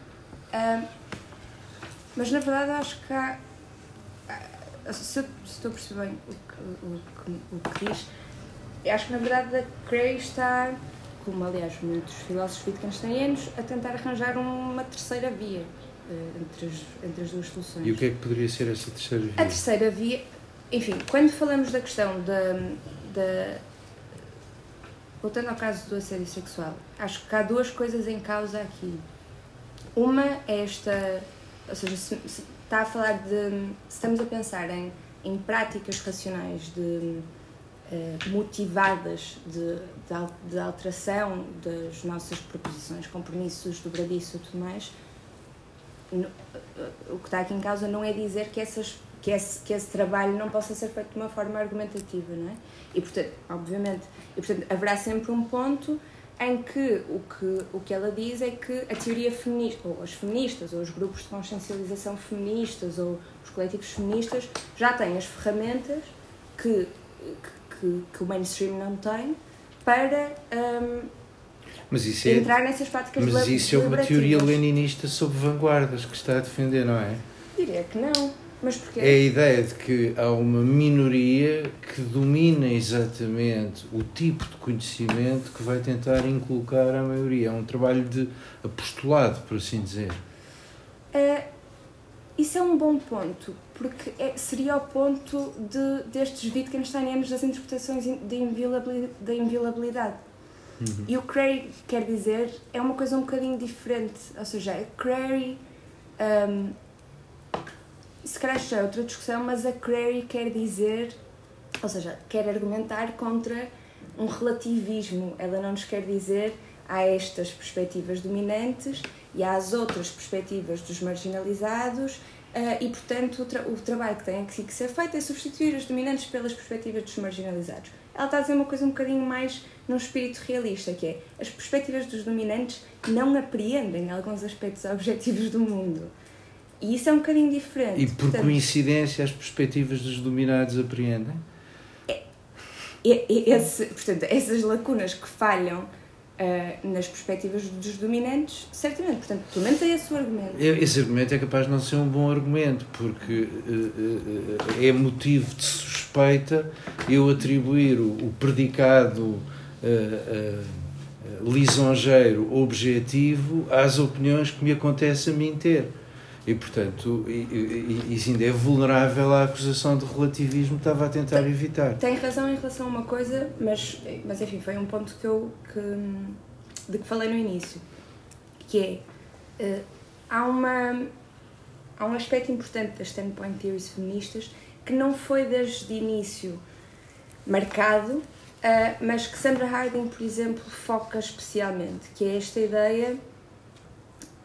Mas na verdade acho que há. Se, se estou a perceber bem o o, o, que diz. Eu acho que na verdade a Cray está, como aliás muitos filósofos wittgensteinianos, a tentar arranjar uma terceira via entre, as, entre as duas soluções. E o que é que poderia ser essa terceira via? A terceira via, enfim, quando falamos da questão da, da voltando ao caso do assédio sexual, acho que há duas coisas em causa aqui. Uma é esta, ou seja, se, se está a falar de. Se estamos a pensar em, em práticas racionais de. Uh, motivadas de, de, de, alteração das nossas proposições, compromissos, dobradiço e tudo mais, o que está aqui em causa não é dizer que essas que esse, que esse trabalho não possa ser feito de uma forma argumentativa, não é? E, portanto, obviamente, e, portanto, haverá sempre um ponto em que o, que o que ela diz é que a teoria feminista, ou as feministas, ou os grupos de consciencialização feministas, ou os coletivos feministas, já têm as ferramentas que, que, que o mainstream não tem para um, é, entrar nessas práticas Mas isso é uma teoria leninista sobre vanguardas que está a defender, não é? Diria que não. Mas porquê? É a ideia de que há uma minoria que domina exatamente o tipo de conhecimento que vai tentar inculcar a maioria. É um trabalho de apostolado, por assim dizer. É, isso é um bom ponto, porque é, seria o ponto de, destes Wittgensteinianos das interpretações de inviolabilidade. De inviolabilidade. Uhum. E o Crary quer dizer é uma coisa um bocadinho diferente, ou seja, é Crary um, se calhar já é outra discussão, mas a Crary quer dizer, ou seja, quer argumentar contra um relativismo. Ela não nos quer dizer há estas perspectivas dominantes e há as outras perspectivas dos marginalizados Uh, e, portanto, o, tra o, trabalho que tem que ser feito é substituir as dominantes pelas perspectivas dos marginalizados. Ela está a dizer uma coisa um bocadinho mais num espírito realista, que é as perspectivas dos dominantes não apreendem alguns aspectos objetivos do mundo. E isso é um bocadinho diferente. E por Portanto, coincidência as perspectivas dos dominados apreendem? É, é, é, esse, portanto, essas lacunas que falham uh, nas perspectivas dos dominantes, certamente. Portanto, pelo menos é esse o argumento. Esse argumento é capaz de não ser um bom argumento, porque uh, uh, é motivo de suspeita eu atribuir o, o predicado lisonjeiro objetivo às opiniões que me acontece a mim ter. E, portanto, isso ainda é vulnerável à acusação de relativismo que estava a tentar tem, evitar. Tem razão em relação a uma coisa, mas, mas enfim, foi um ponto que eu que, de que falei no início, que é, uh, há, uma, há um aspecto importante das standpoint theories feministas que não foi desde o início marcado, uh, mas que Sandra Harding, por exemplo, foca especialmente, que é esta ideia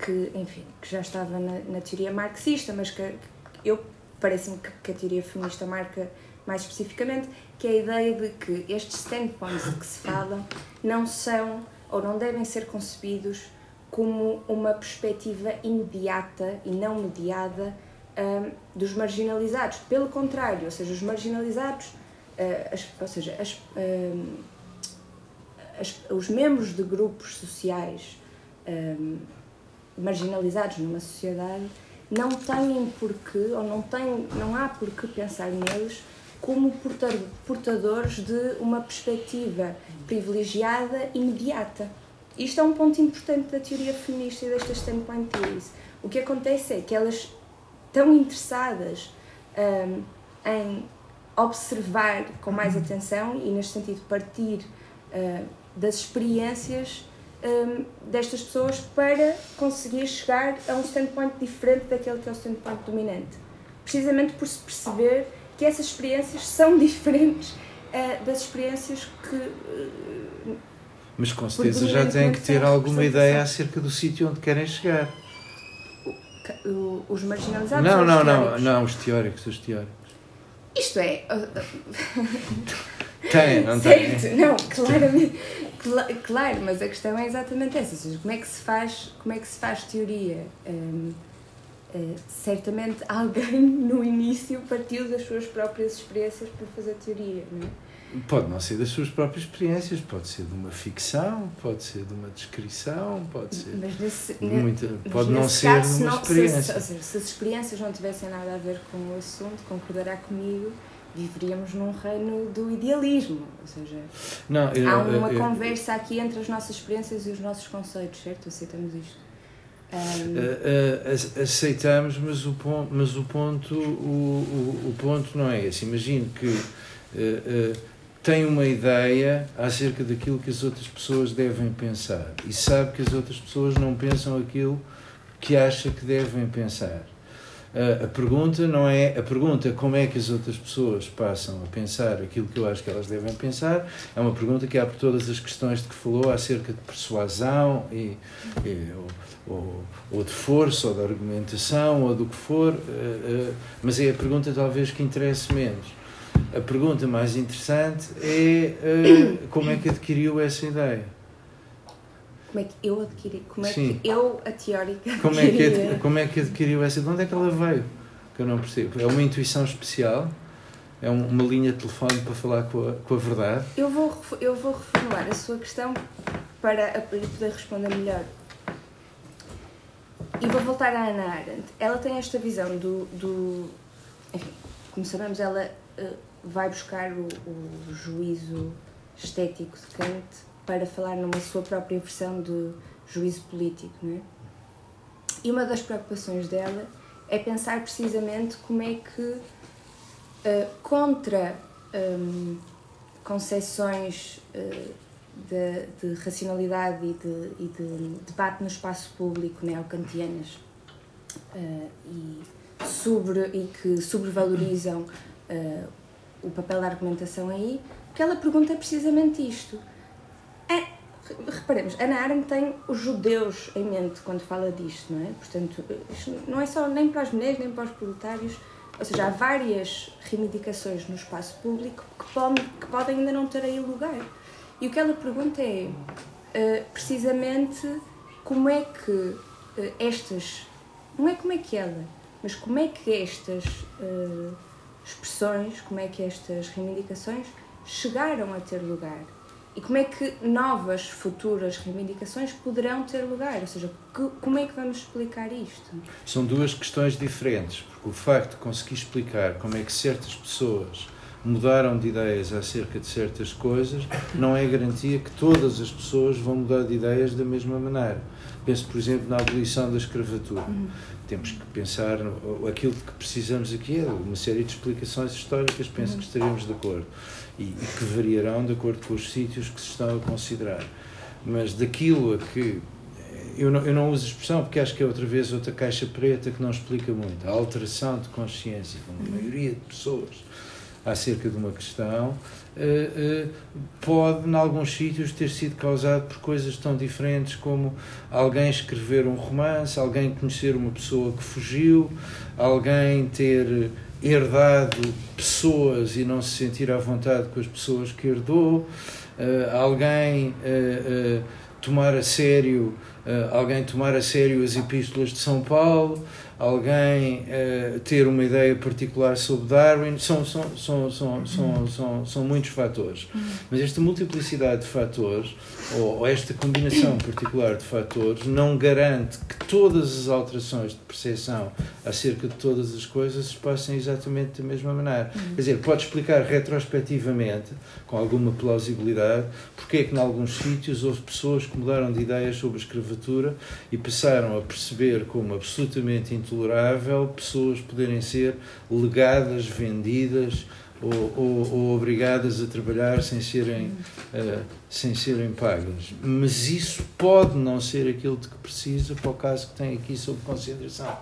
que, enfim, que já estava na, na teoria marxista, mas que, que eu parece-me que, que, a teoria feminista marca mais especificamente, que é a ideia de que estes standpoints de que se fala não são ou não devem ser concebidos como uma perspectiva imediata e não mediada um, dos marginalizados. Pelo contrário, ou seja, os marginalizados, uh, as, ou seja, as, um, as, os membros de grupos sociais um, marginalizados numa sociedade não têm porquê, ou não, têm, não há porquê pensar neles como portadores de uma perspectiva privilegiada imediata. Isto é um ponto importante da teoria feminista e destas standpoint theories. O que acontece é que elas estão interessadas um, em observar com mais atenção e, neste sentido, partir uh, das experiências um, destas pessoas para conseguir chegar a um standpoint diferente daquele que é o standpoint dominante. Precisamente por se perceber que essas experiências são diferentes uh, das experiências que. Uh, Mas com certeza já têm que ter alguma ideia acerca do sítio onde querem chegar. O, os marginalizados? Não, não, não, não, os teóricos, os teóricos. Isto é. tem, não tem? Certo, não, claramente. Claro, mas a questão é exatamente essa, ou seja, como é que se faz, como é que se faz teoria? Um, uh, eh, certamente alguém no início partiu das suas próprias experiências para fazer teoria, não é? Pode não ser das suas próprias experiências, pode ser de uma ficção, pode ser de uma descrição, pode ser mas nesse, muita, pode não ser caso, de uma experiência. Se, se, se, as experiências não tivessem nada a ver com o assunto, concordará comigo viveríamos num reino do idealismo, ou seja, não, eu, há uma eu, conversa aqui entre as nossas experiências e os nossos conceitos, certo? Aceitamos isto? Um... aceitamos, mas o ponto, mas o ponto, o, o, o ponto não é esse. Imagino que uh, uh, tem uma ideia acerca daquilo que as outras pessoas devem pensar e sabe que as outras pessoas não pensam aquilo que acha que devem pensar. A pergunta não é a pergunta como é que as outras pessoas passam a pensar aquilo que eu acho que elas devem pensar é uma pergunta que abre todas as questões de que falou acerca de persuasão e, e ou, ou, de força ou de argumentação ou do que for mas é a pergunta talvez que interesse menos. A pergunta mais interessante é como é que adquiriu essa ideia como é que eu adquiri, como é Sim. que eu, a teórica, como é, que, como é que adquiriu essa, de onde é que ela veio? Que eu não percebo. É uma intuição especial? É uma linha de telefone para falar com a, com a verdade? Eu vou, eu vou reformular a sua questão para poder responder melhor. E vou voltar à Ana Arendt. Ela tem esta visão do. do enfim, como sabemos, ela uh, vai buscar o, o juízo estético de Kant para falar numa sua própria versão de juízo político, não é? E uma das preocupações dela é pensar precisamente como é que, uh, contra um, concepções uh, de, de, racionalidade e de, e de, debate no espaço público neocantianas uh, e, sobre, e que sobrevalorizam uh, o papel da argumentação aí, o que ela pergunta é precisamente isto é, reparemos, Ana Arendt tem os judeus em mente quando fala disto, não é? Portanto, não é só nem para as mulheres, nem para os proletários, ou seja, há várias reivindicações no espaço público que, pode, que podem ainda não ter aí lugar. E o que ela pergunta é, uh, precisamente, como é que uh, estas, não é como é que ela, mas como é que estas uh, expressões, como é que estas reivindicações chegaram a ter lugar e como é que novas futuras reivindicações poderão ter lugar? Ou seja, que, como é que vamos explicar isto? São duas questões diferentes, porque o facto de conseguir explicar como é que certas pessoas mudaram de ideias acerca de certas coisas não é garantia que todas as pessoas vão mudar de ideias da mesma maneira. Penso, por exemplo, na abolição da escravatura. Uhum. Temos que pensar no, aquilo que precisamos aqui é uma série de explicações históricas, penso uhum. que estaremos de acordo e, e que variarão de acordo com os sítios que se estão a considerar. Mas daquilo a que eu não, eu não uso a expressão porque acho que é outra vez outra caixa preta que não explica muito. A alteração de consciência de uma maioria de pessoas acerca de uma questão uh, uh, pode, em alguns sítios, ter sido causado por coisas tão diferentes como alguém escrever um romance, alguém conhecer uma pessoa que fugiu, alguém ter herdado pessoas e não se sentir à vontade com as pessoas que herdou, uh, alguém uh, tomar a sério alguém tomar a sério as epístolas de São Paulo, alguém uh, ter uma ideia particular sobre Darwin, são, são, são, são, são, são, são muitos fatores. Mas esta multiplicidade de fatores, ou, ou, esta combinação particular de fatores, não garante que todas as alterações de percepção acerca de todas as coisas se passem exatamente da mesma maneira. Quer dizer, pode explicar retrospectivamente, com alguma plausibilidade, porque é que, em alguns sítios, houve pessoas que mudaram de ideias sobre a escravatura e passaram a perceber como absolutamente intolerável pessoas poderem ser legadas, vendidas ou, ou, ou obrigadas a trabalhar sem serem, uh, sem serem pagas. Mas isso pode não ser aquilo de que precisa para o caso que tem aqui sob consideração.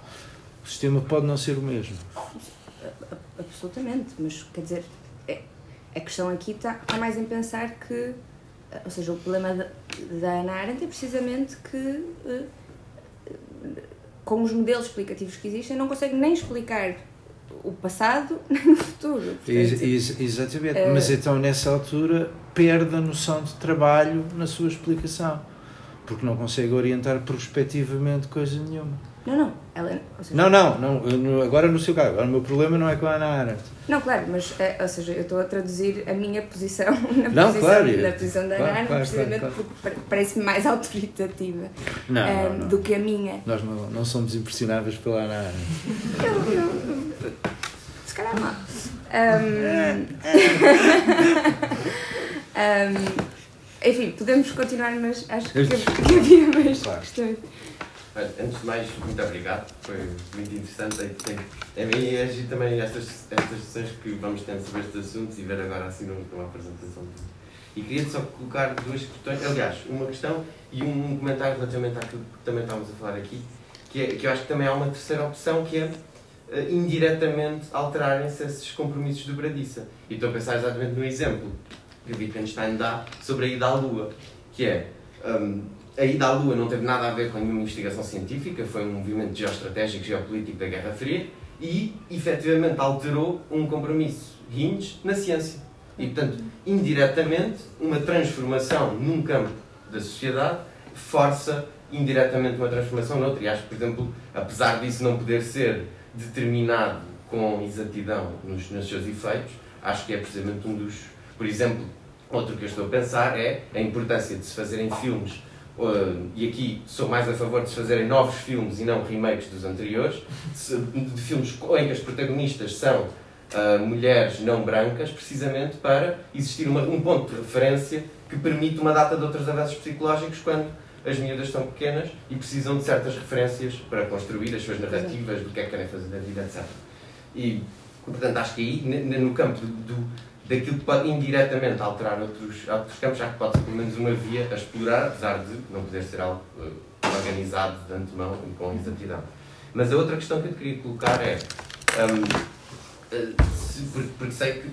O sistema pode não ser o mesmo. Absolutamente, mas quer dizer, é, a questão aqui está, mais em pensar que, ou seja, o problema da, Ana Arendt é precisamente que. Com os modelos explicativos que existem, não consegue nem explicar o passado nem o futuro. Portanto, Ex exatamente, uh, mas então nessa altura perde a noção de trabalho na sua explicação, porque não consegue orientar prospectivamente coisa nenhuma. Não, não. Ela, seja, não, não, não. Agora no seu caso. Agora, o meu problema não é com a Ana Arendt. Não, claro, mas, é, ou seja, eu estou a traduzir a minha posição na não, posição, claro, na posição da claro, Ana Arendt, claro, precisamente claro, porque parece-me mais autoritativa não, um, não, eh, não. do que a minha. Nós não, não somos impressionáveis pela Ana Arendt. eu, eu, se calhar não. Um, um, enfim, podemos continuar, mas acho que, que havia mais questões. Antes de mais, muito obrigado, foi muito interessante. É mim agir também estas, estas sessões que vamos tendo sobre estes assuntos e ver agora assim numa apresentação. E queria só colocar duas questões, aliás, uma questão e um comentário relativamente àquilo que também estávamos a falar aqui, que, é, que eu acho que também há uma terceira opção, que é uh, indiretamente alterarem-se esses compromissos de Bradiça. E estou a pensar exatamente no exemplo que Wittgenstein dá sobre a ida à Lua, que é um, a ida à Lua não teve nada a ver com nenhuma investigação científica, foi um movimento geoestratégico, geopolítico da Guerra Fria e, efetivamente, alterou um compromisso hinge na ciência. E, portanto, indiretamente, uma transformação num campo da sociedade força indiretamente uma transformação noutra. E acho que, por exemplo, apesar disso não poder ser determinado com exatidão nos, nos seus efeitos, acho que é precisamente um dos. Por exemplo, outro que eu estou a pensar é a importância de se fazerem filmes. Uh, e aqui sou mais a favor de se fazerem novos filmes e não remakes dos anteriores, de filmes em que as protagonistas são uh, mulheres não brancas, precisamente para existir uma, um ponto de referência que permite uma data de outros avanços psicológicos quando as miúdas estão pequenas e precisam de certas referências para construir as suas narrativas do que é que querem fazer da vida, etc. E, portanto, acho que aí, no campo do, daquilo que pode indiretamente alterar outros, outros campos, já que pode ser pelo menos uma via a explorar, apesar de não poder ser algo uh, organizado de antemão e com exatidão. Mas a outra questão que eu te queria colocar é, um, uh, se, porque, sei que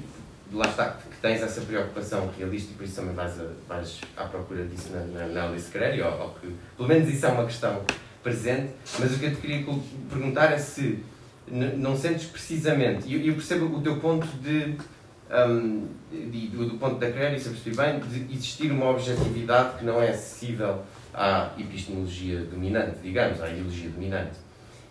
lá está, que tens essa preocupação realista e por isso também vais, a, vais à procura disso na, na, Alice Carey, ou, ou, que pelo menos isso é uma questão presente, mas o que eu te queria perguntar é se não sentes precisamente, e eu, eu, percebo o teu ponto de, um, de do, do, ponto da Carey, se eu percebi bem, de existir uma objetividade que não é acessível à epistemologia dominante, digamos, à ideologia dominante.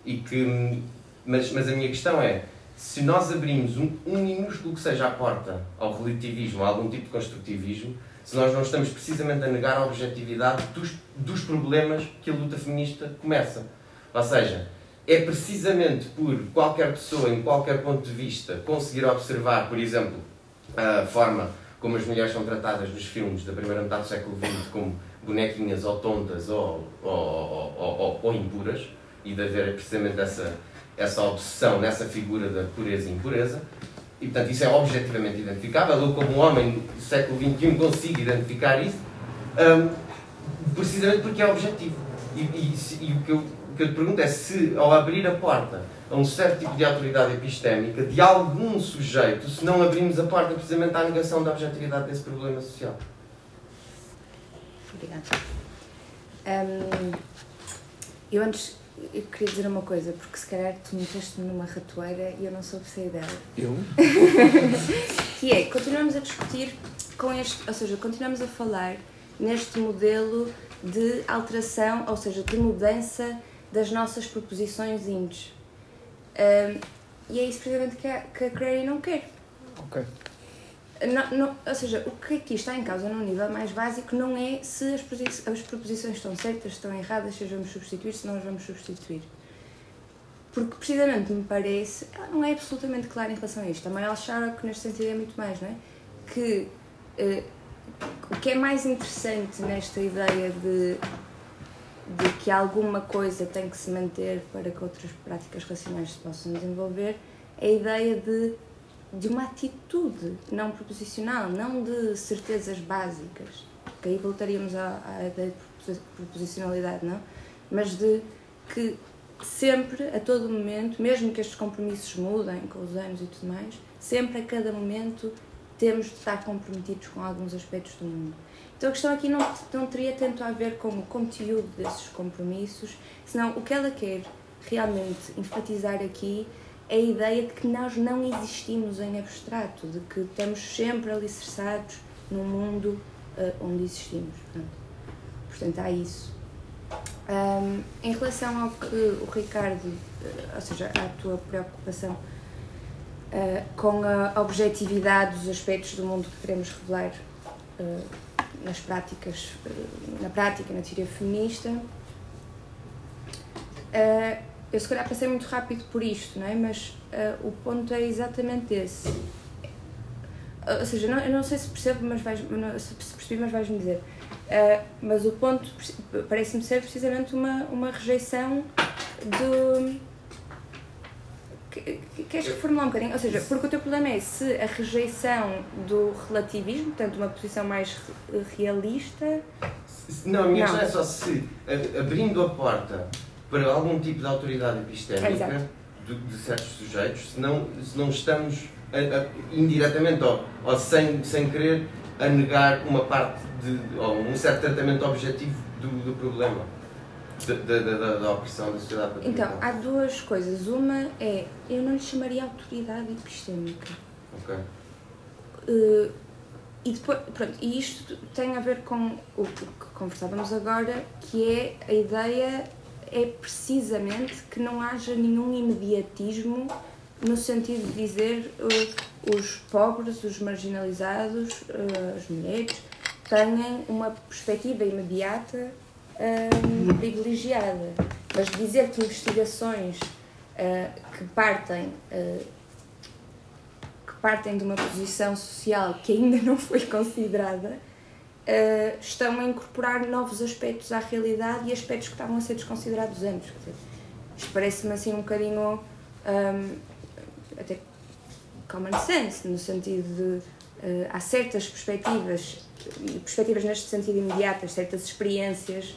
E que, mas, mas a minha questão é, se nós abrimos um, um minúsculo que seja a porta ao relativismo, a algum tipo de construtivismo, se nós não estamos precisamente a negar a objetividade dos, dos problemas que a luta feminista começa. Ou seja, é precisamente por qualquer pessoa, em qualquer ponto de vista, conseguir observar, por exemplo, a forma como as mulheres são tratadas nos filmes da primeira metade do século XX como bonequinhas ou tontas ou, ou, ou, ou, ou impuras, e de haver precisamente essa essa obsessão nessa figura da pureza e impureza, e portanto isso é objetivamente identificável. Eu, como homem do século XXI, consigo identificar isso, um, precisamente porque é objetivo. E, e, e o, que eu, que eu te pergunto é se, ao abrir a porta a um certo tipo de autoridade epistémica de algum sujeito, se não abrimos a porta precisamente à negação da objetividade desse problema social. Obrigada. Um, eu antes eu queria dizer uma coisa, porque se calhar tu meteste-me numa ratoeira e eu não soube sair dela. Eu? que é, continuamos a discutir com este, ou seja, continuamos a falar neste modelo de alteração, ou seja, de mudança das nossas proposições índices. Um, e é isso precisamente que a, que a Crary não quer. Ok. Não, não, ou seja, o que aqui está em causa num nível mais básico não é se as, as proposições estão certas, estão erradas, se as vamos substituir, se não as vamos substituir. Porque precisamente me parece, ela não é absolutamente clara em relação a isto. A Mayal que neste sentido é muito mais, não é? Que uh, o que é mais interessante nesta ideia de, de que alguma coisa tem que se manter para que outras práticas racionais se possam desenvolver é a ideia de de uma atitude não proposicional, não de certezas básicas, que aí voltaríamos à, à ideia de proposicionalidade, não? Mas de que sempre, a todo momento, mesmo que estes compromissos mudem com os anos e tudo mais, sempre a cada momento temos de estar comprometidos com alguns aspectos do mundo. Então a questão aqui não, não teria tanto a ver com o conteúdo desses compromissos, senão o que ela quer realmente enfatizar aqui a ideia de que nós não existimos em abstrato, de que estamos sempre alicerçados num mundo uh, onde existimos. Portanto, portanto há isso. Um, em relação ao que o Ricardo, uh, ou seja, à tua preocupação uh, com a objetividade dos aspectos do mundo que queremos revelar nas práticas, na prática, na teoria feminista, eu se calhar passei muito rápido por isto, não é? Mas uh, o ponto é exatamente esse. Ou seja, não, eu não sei se percebo, mas vais, se percebi, mas vais-me dizer. Uh, mas o ponto parece-me ser precisamente uma, uma rejeição do. Queres reformular um bocadinho? Ou seja, porque o teu problema é se a rejeição do relativismo, portanto, uma posição mais realista. Não, a minha não. questão é só se, abrindo a porta para algum tipo de autoridade epistémica de, de, certos sujeitos, se não, se não estamos a, a, indiretamente ou, ou sem, sem querer a negar uma parte de, ou um certo tratamento objetivo do, do problema da, da, da, da, opressão da sociedade Então, há duas coisas. Uma é, eu não lhe chamaria autoridade epistêmica. Ok. Uh, e depois, pronto, e isto tem a ver com o que conversávamos agora, que é a ideia é precisamente que não haja nenhum imediatismo no sentido de dizer uh, os pobres, os marginalizados, uh, as mulheres, têm uma perspectiva imediata um, privilegiada. Mas dizer que investigações uh, que partem uh, que partem de uma posição social que ainda não foi considerada uh, estão a incorporar novos aspectos à realidade e aspectos que estavam a ser desconsiderados antes. isto parece-me assim um bocadinho um, até common sense, no sentido de há certas perspectivas perspectivas neste sentido imediatas, certas experiências,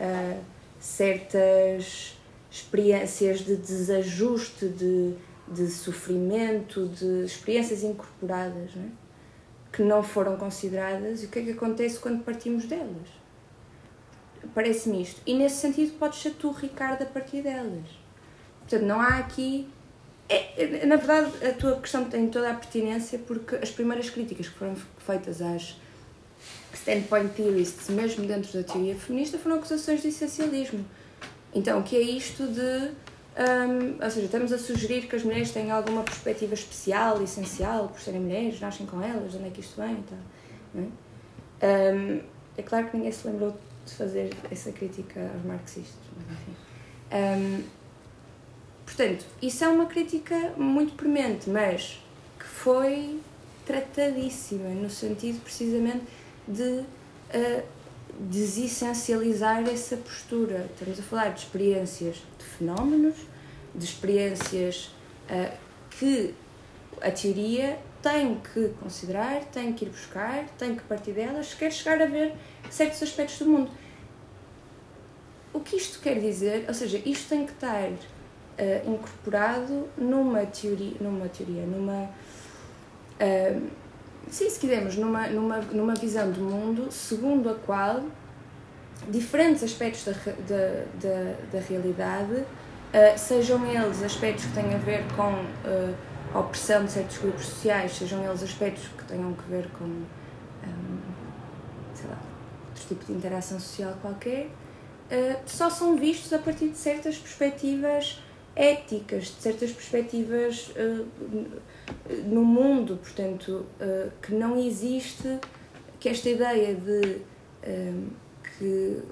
uh, certas experiências de desajuste, de, de sofrimento, de experiências incorporadas, não é? que não foram consideradas e o que é que acontece quando partimos delas? Parece-me isto. E nesse sentido podes ser tu, Ricardo, a partir delas. Portanto, não há aqui. É, na verdade, a tua questão tem toda a pertinência porque as primeiras críticas que foram feitas às standpoint theorists, mesmo dentro da teoria feminista, foram acusações de essencialismo. Então, que é isto de. Um, ou seja, estamos a sugerir que as mulheres têm alguma perspectiva especial, essencial, por serem mulheres, nascem com elas, de onde é que isto vem e tal. É? Um, é claro que ninguém se lembrou de fazer essa crítica aos marxistas, mas enfim. Um, portanto, isso é uma crítica muito premente, mas que foi tratadíssima, no sentido precisamente de uh, desessencializar essa postura. Estamos a falar de experiências de fenómenos, de experiências uh, que a teoria tem que considerar, tem que ir buscar, tem que partir delas, se quer chegar a ver certos aspectos do mundo. O que isto quer dizer, ou seja, isto tem que estar uh, incorporado numa teoria, numa teoria, numa uh, sim, se quisermos, numa, numa, numa visão do mundo segundo a qual diferentes aspectos da, da, da, da realidade, uh, sejam eles aspectos que têm a ver com uh, a opressão de certos grupos sociais, sejam eles aspectos que tenham a ver com um, sei lá, outro tipo de interação social qualquer, uh, só são vistos a partir de certas perspectivas éticas, de certas perspectivas no mundo, portanto, uh, que não existe que esta ideia de uh, que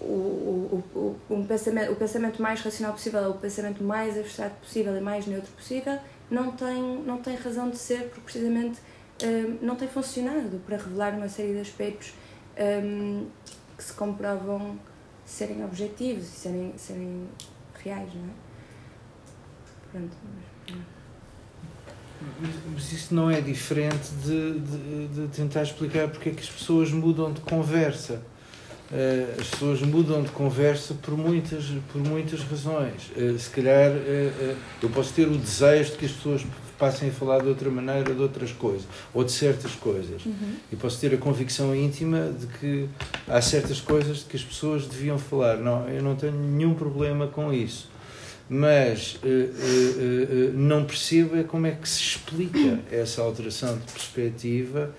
o, o, o, o, pensamento, o pensamento mais racional possível, o pensamento mais abstrato possível e mais neutro possível, não tem, não tem razão de ser, porque precisamente uh, não tem funcionado para revelar uma série de aspectos um, que se comprovam serem objetivos e serem, serem reais, não é? Pronto. Mas isso não é diferente de, de, de, tentar explicar porque é que as pessoas mudam de conversa. Uh, as pessoas mudam de conversa por muitas, por muitas razões. Uh, se calhar uh, eu posso ter o desejo de que as pessoas passem a falar de outra maneira de outras coisas, ou de certas coisas. Uhum. E posso ter a convicção íntima de que há certas coisas de que as pessoas deviam falar. Não, eu não tenho nenhum problema com isso mas uh, uh, uh, não percebo é como é que se explica essa alteração de perspectiva.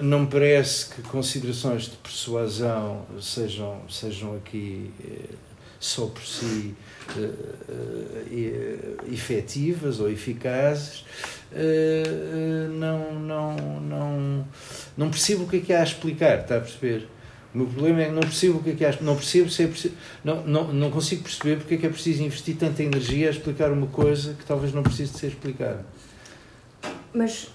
não me parece que considerações de persuasão sejam, sejam aqui só por si efetivas ou eficazes. não, não, não, não percebo o que é que há a explicar, está a perceber? O meu problema é que não percebo o que é que é, não percebo se é preciso, não, não, não consigo perceber porque é que é preciso investir tanta energia a explicar uma coisa que talvez não precise de ser explicada. Mas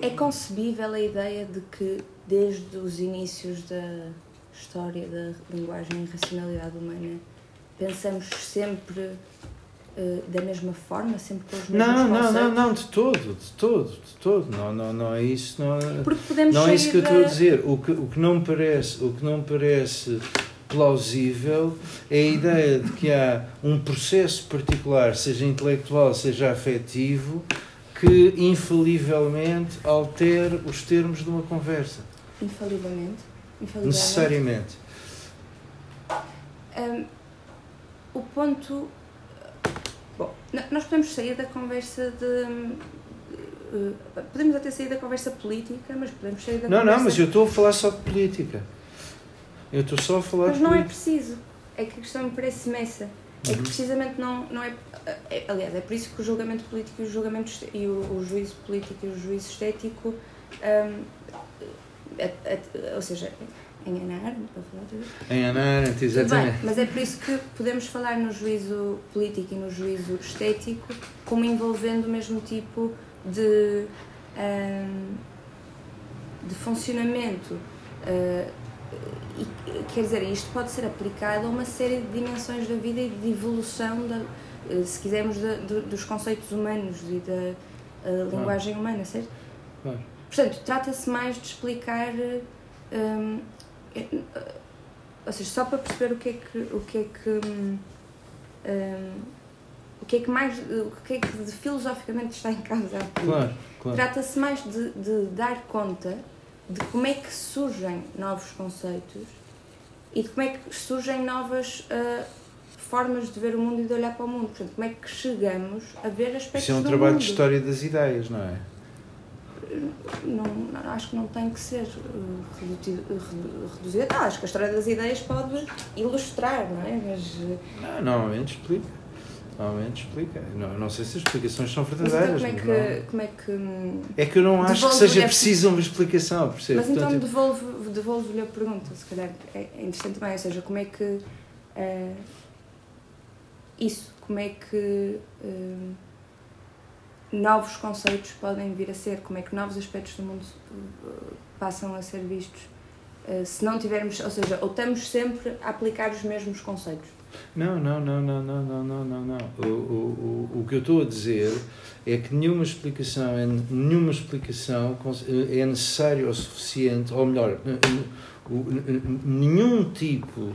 É concebível a ideia de que, desde os inícios da história da linguagem e racionalidade humana, pensamos sempre uh, da mesma forma, sempre com os mesmos não, conceitos? Não, não, não, de todo, de todo, de todo. Não, não, não é isso. Não, é- Porque podemos não é isso que eu estou a dizer. O que, o que não me parece, o que não parece plausível é a ideia de que há um processo particular, seja intelectual, seja afetivo, que infalivelmente altere os termos de uma conversa. Infalivelmente. Infalivelmente. Necessariamente. Um, o ponto. Bom, nós podemos sair da conversa de. uh, podemos até sair da conversa política, mas podemos sair da Não, conversa. não, mas eu estou a falar só de política. Eu estou só a falar Mas de não é política. preciso. É que a questão me parece imensa. É que Uhum. precisamente não, não é, é- Aliás, é por isso que o julgamento político e o, julgamento, e o, o juízo político e o juízo estético. um, é- é- ou seja, enganar, para falar tudo. Em Anarante, Tudo bem, exatamente. mas é por isso que podemos falar no juízo político e no juízo estético como envolvendo o mesmo tipo de, ahm, de funcionamento. Ah, e, quer dizer, isto pode ser aplicado a uma série de dimensões da vida e de evolução, da, eh, se quisermos, da- do- dos conceitos humanos e da ah, linguagem humana, certo? Claro. Portanto, trata-se mais de explicar. hum, eh, eh, ou seja, só para perceber o que é que. O que é que hum, hum, o que é que mais. O que é que de, filosoficamente está em causa aqui? Claro, claro. Trata-se mais de, de dar conta de como é que surgem novos conceitos e de como é que surgem novas ah, formas de ver o mundo e de olhar para o mundo. Portanto, como é que chegamos a ver aspectos Isso é um trabalho mundo. de história das ideias, não é? Não, acho que não tem que ser uh, reduzido. reduzido. Ah, acho que a história das ideias pode ilustrar, não é? Mas, uh, Não, normalmente explica. Normalmente explica. Não, não sei se as explicações são mas então verdadeiras. como é que. Como é que É que eu não acho que seja preciso uma explicação, mas então Portanto, devolvo- devolvo-lhe a pergunta, se calhar é é interessante também, ou seja, como é que uh, isso, como é que uh, novos conceitos podem vir a ser, como é que novos aspectos do mundo uh, passam a ser vistos uh, se não tivermos, ou seja, ou estamos sempre a aplicar os mesmos conceitos. Não, não, não, não, não, não, não, não, não. O, o, o, que eu estou a dizer é que nenhuma explicação é, nenhuma explicação cons- é necessária ou suficiente, ou melhor, nenhum tipo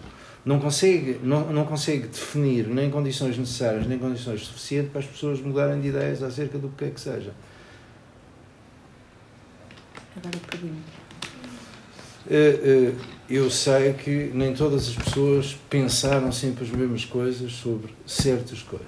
não consegue, não, não consegue definir nem condições necessárias nem condições suficientes para as pessoas mudarem de ideias acerca do que é que seja. Agora pergunto. Eh, eh, Eu sei que nem todas as pessoas pensaram sempre as mesmas coisas sobre certas coisas.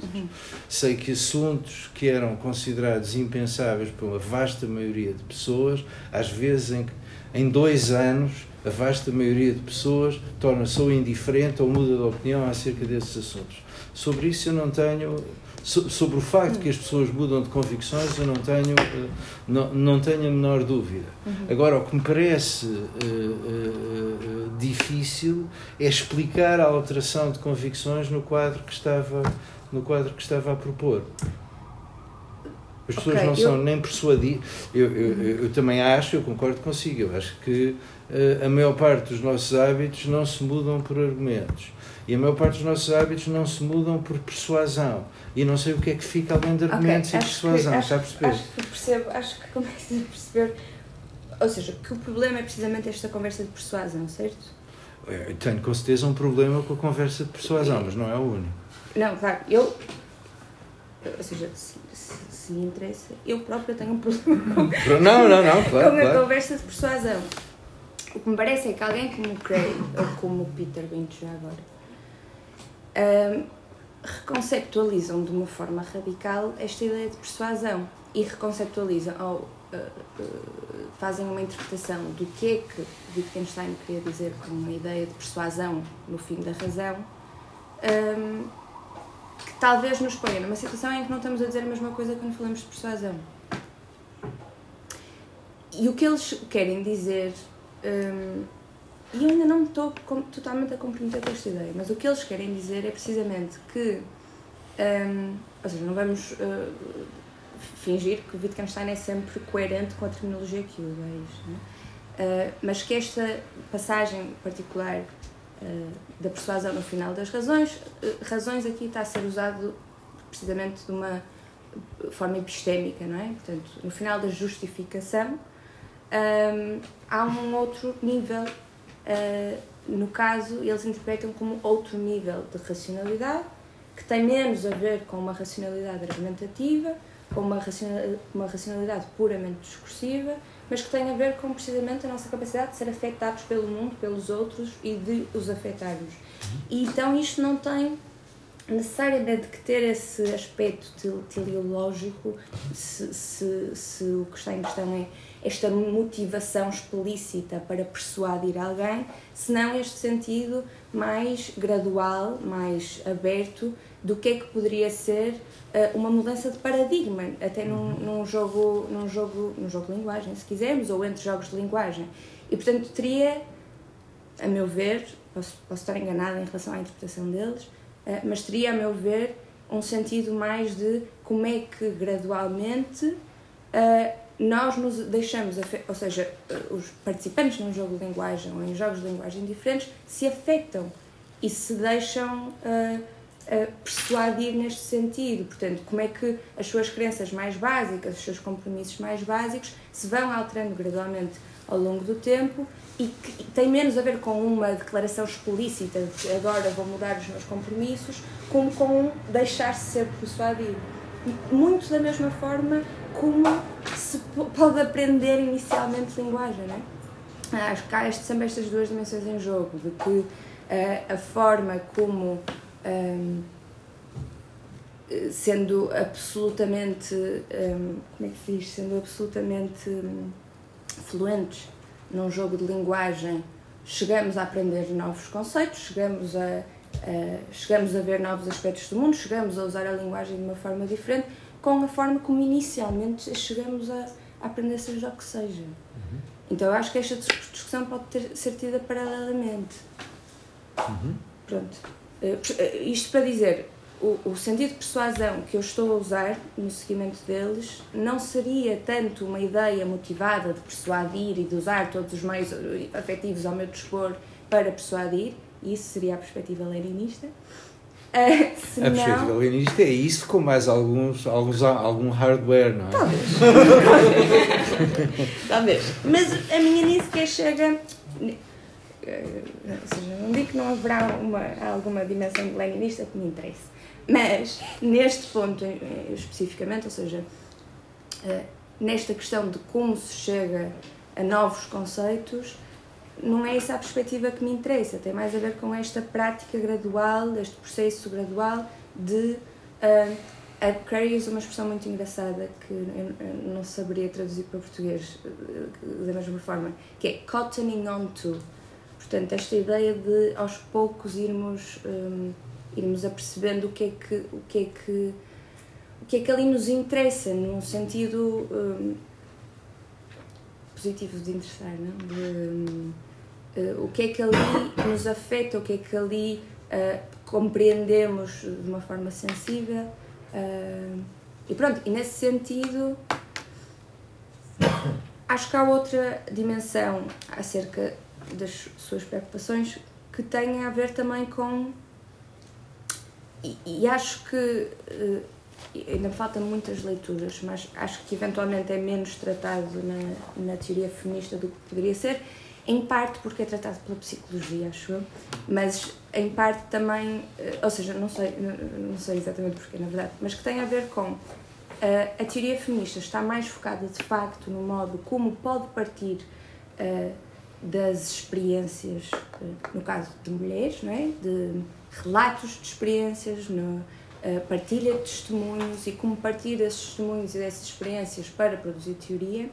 Sei que assuntos que eram considerados impensáveis por uma vasta maioria de pessoas, às vezes em, em dois anos, a vasta maioria de pessoas torna-se ou indiferente ou muda de opinião acerca desses assuntos. Sobre isso eu não tenho. so- Sobre o facto que as pessoas mudam de convicções, eu não tenho, eh, não, não tenho a menor dúvida. Agora, o que me parece eh, eh, difícil é explicar a alteração de convicções no quadro que estava, no quadro que estava a propor. As pessoas Ok, não eu- são nem persuadidas. Eu, eu, eu, também acho, eu concordo consigo, eu acho que a maior parte dos nossos hábitos não se mudam por argumentos. E a maior parte dos nossos hábitos não se mudam por persuasão. E não sei o que é que fica além de argumentos e acho persuasão, que, está a acho, perceber? acho que percebo, acho que começo a perceber, ou seja, que o problema é precisamente esta conversa de persuasão, certo? Eu tenho com certeza um problema com a conversa de persuasão, mas não é o único. Não, claro, eu, ou seja, se, se, se interessa, eu própria tenho um problema com, Não, não, não, com claro, a claro. conversa de persuasão. O que me parece é que alguém como o Craig, ou como o Peter Bint já agora, ahm, reconceptualizam de uma forma radical esta ideia de persuasão e reconceptualizam ou ah, ah, fazem uma interpretação do que é que Wittgenstein queria dizer com uma ideia de persuasão no fim da razão ahm, que talvez nos ponha numa situação em que não estamos a dizer a mesma coisa quando falamos de persuasão. E o que eles querem dizer, hum, e eu ainda não estou totalmente a comprometer com esta ideia, mas o que eles querem dizer é precisamente que, hum, ou seja, não vamos uh, fingir que Wittgenstein é sempre coerente com a terminologia que usa, é uh, mas que esta passagem particular uh, da persuasão no final das razões, razões aqui está a ser usado precisamente de uma forma epistémica, não é? Portanto, no final da justificação um, há um outro nível, no caso, eles interpretam como outro nível de racionalidade, que tem menos a ver com uma racionalidade argumentativa, com uma racionalidade puramente discursiva, mas que tem a ver com precisamente a nossa capacidade de ser afetados pelo mundo, pelos outros e de os afetarmos. E então isto não tem necessariamente que ter esse aspecto teleológico se, se, se o que está em questão é esta motivação explícita para persuadir alguém, senão este sentido mais gradual, mais aberto do que é que poderia ser uh, uma mudança de paradigma, até num, uhum. num, jogo, num, jogo, num jogo de linguagem, se quisermos, ou entre jogos de linguagem. E, portanto, teria, a meu ver, posso, posso estar enganada em relação à interpretação deles, uh, mas teria, a meu ver, um sentido mais de como é que gradualmente uh, nós nos deixamos, ou seja, os participantes num jogo de linguagem ou em jogos de linguagem diferentes se afetam e se deixam uh, uh, persuadir neste sentido. Portanto, como é que as suas crenças mais básicas, os seus compromissos mais básicos se vão alterando gradualmente ao longo do tempo e que tem menos a ver com uma declaração explícita de agora vou mudar os meus compromissos, como com um deixar-se ser persuadido. Muito da mesma forma como se pode aprender inicialmente linguagem, não é? Acho que há sempre estas duas dimensões em jogo, de que uh, a forma como um, sendo absolutamente um, como é que se diz? Sendo absolutamente um, fluentes num jogo de linguagem, chegamos a aprender novos conceitos, chegamos a, a, chegamos a ver novos aspectos do mundo, chegamos a usar a linguagem de uma forma diferente, com a forma como inicialmente chegamos a, a aprender seja o que seja. Uhum. Então eu acho que esta discussão pode ter, ser tida paralelamente. Uhum. Pronto. Uh, isto para dizer, o, o, sentido de persuasão que eu estou a usar no seguimento deles não seria tanto uma ideia motivada de persuadir e de usar todos os meios afetivos ao meu dispor para persuadir, isso seria a perspectiva leninista, Uh, a perspectiva leninista é isso com mais alguns, alguns algum hardware, não é? Talvez. Talvez. Mas a minha nem sequer chega. Eh, ou seja, não digo que não haverá uma, alguma dimensão leninista que me interesse. Mas, neste ponto especificamente, ou seja, uh, nesta questão de como se chega a novos conceitos, não é essa a perspectiva que me interessa, tem mais a ver com esta prática gradual, este processo gradual de. Uh, a Curry usa uma expressão muito engraçada que eu não saberia traduzir para português uh, da mesma forma, que é cottoning on to. Portanto, esta ideia de aos poucos irmos, um, irmos apercebendo o que, é que, o, que é que, o que é que ali nos interessa, num sentido um, positivo de interessar, não? De, um, uh, o que é que ali nos afeta, o que é que ali uh, compreendemos de uma forma sensível. Uh, e pronto, e nesse sentido, acho que há outra dimensão acerca das suas preocupações que tem a ver também com. E, e acho que. Ainda faltam muitas leituras, mas acho que eventualmente é menos tratado na, na teoria feminista do que poderia ser em parte porque é tratado pela psicologia, acho eu, mas em parte também, eh, ou seja, não sei, não sei exatamente porquê, na verdade, mas que tem a ver com uh, a teoria feminista está mais focada de facto no modo como pode partir uh, das experiências, no caso de mulheres, não é? de relatos de experiências, no, partilha de testemunhos e como partir desses testemunhos e dessas experiências para produzir teoria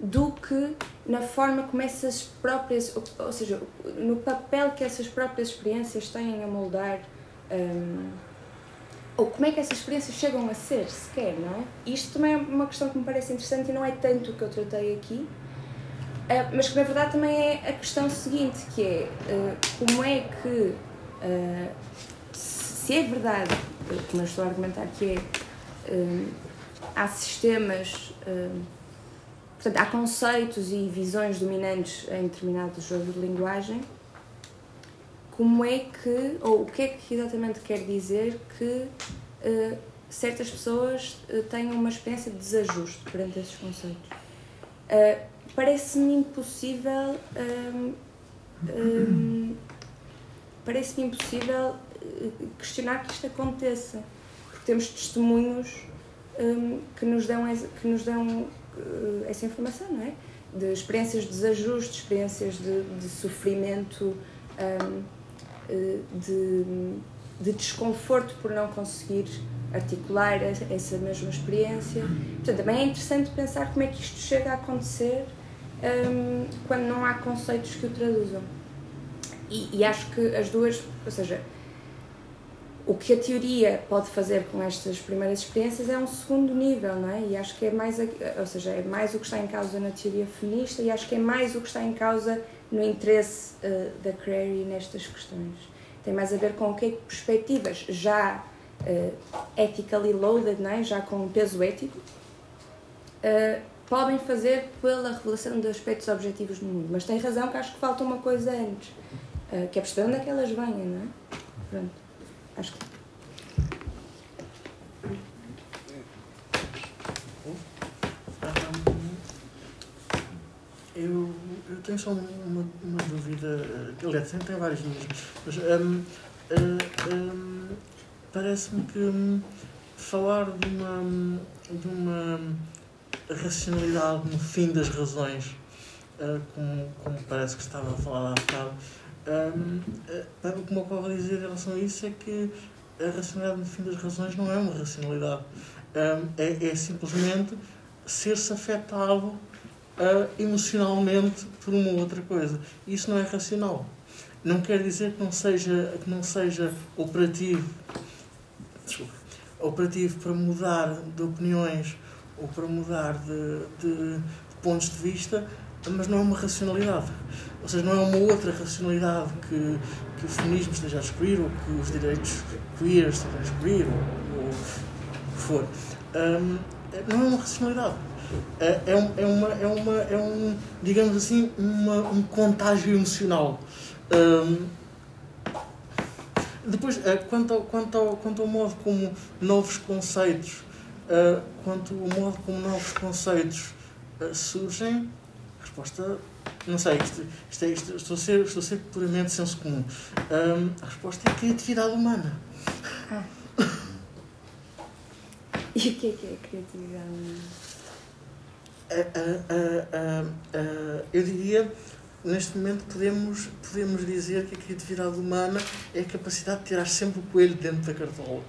do que na forma como essas próprias, ou seja, no papel que essas próprias experiências têm a moldar, um, ou como é que essas experiências chegam a ser, sequer, não é? Isto também é uma questão que me parece interessante e não é tanto o que eu tratei aqui, uh, mas que na verdade também é a questão seguinte, que é uh, como é que, uh, se é verdade, como eu estou a argumentar que é, hum, há sistemas, uh, portanto, há conceitos e visões dominantes em determinado jogo de linguagem, como é que, ou o que é que exatamente quer dizer que uh, certas pessoas uh, têm uma experiência de desajuste perante esses conceitos? Uh, Parece-me impossível. Um, um, Parece-me impossível questionar que isto aconteça, porque temos testemunhos um, que nos dão, que nos dão essa informação, não é? De experiências de desajuste, experiências de, de sofrimento. Um, eh, de, de desconforto por não conseguir articular essa mesma experiência. Portanto, também é interessante pensar como é que isto chega a acontecer um, quando não há conceitos que o traduzam. E, e, acho que as duas, ou seja, o que a teoria pode fazer com estas primeiras experiências é um segundo nível, não é? E acho que é mais, ou seja, é mais o que está em causa na teoria feminista e acho que é mais o que está em causa no interesse uh, da Crary nestas questões. Tem mais a ver com o que é que perspectivas já uh, ethically loaded, não é? já com peso ético, uh, podem fazer pela revelação de aspectos objetivos no mundo. Mas tem razão que acho que falta uma coisa antes, uh, que é perceber onde é que elas vêm, não é? Pronto, acho que Eu, eu tenho só uma, uma dúvida, aliás, tem, tem várias dúvidas, um, um, parece-me que um, falar de uma, de uma racionalidade no fim das razões, uh, como, como parece que estava a falar há bocado, um, uh, o que me ocorre dizer em relação a isso é que a racionalidade no fim das razões não é uma racionalidade, um, é, é simplesmente ser-se afetado uh, emocionalmente por uma outra coisa. Isso não é racional. Não quer dizer que não seja, que não seja operativo, desculpa, operativo para mudar de opiniões ou para mudar de, de, de pontos de vista, mas não é uma racionalidade. Ou seja, não é uma outra racionalidade que, que o feminismo esteja a descobrir ou que os direitos queer estejam a descobrir ou, o que for. Um, não é uma racionalidade é, é, um, é, uma, é, uma, é um, digamos assim, uma, um contágio emocional. Um, depois, uh, quanto, ao, quanto, ao, quanto ao modo como novos conceitos, uh, quanto ao modo como novos conceitos uh, surgem, resposta, não sei, isto, isto, é, isto, estou, a ser, estou a ser puramente senso comum. Um, a resposta é criatividade humana. Ah. E o que é que é a criatividade humana? eu diria, neste momento, podemos, podemos dizer que a criatividade humana é a capacidade de tirar sempre o coelho dentro da cartola.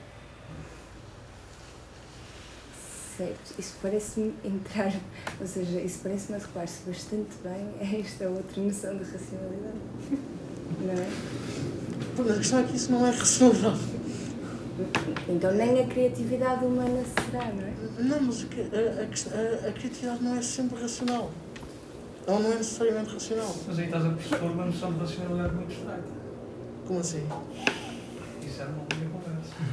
Certo, isso parece-me entrar, ou seja, isso parece-me adequar-se bastante bem a esta outra noção de racionalidade. Não é? Pois, a questão é que isso não é racionalidade. Então nem a criatividade humana será, não é? Não, mas a, a, a criatividade não é sempre racional. Ela não é necessariamente racional. Mas aí estás a pressupor uma noção de racionalidade muito estranha. Como assim? Isso era uma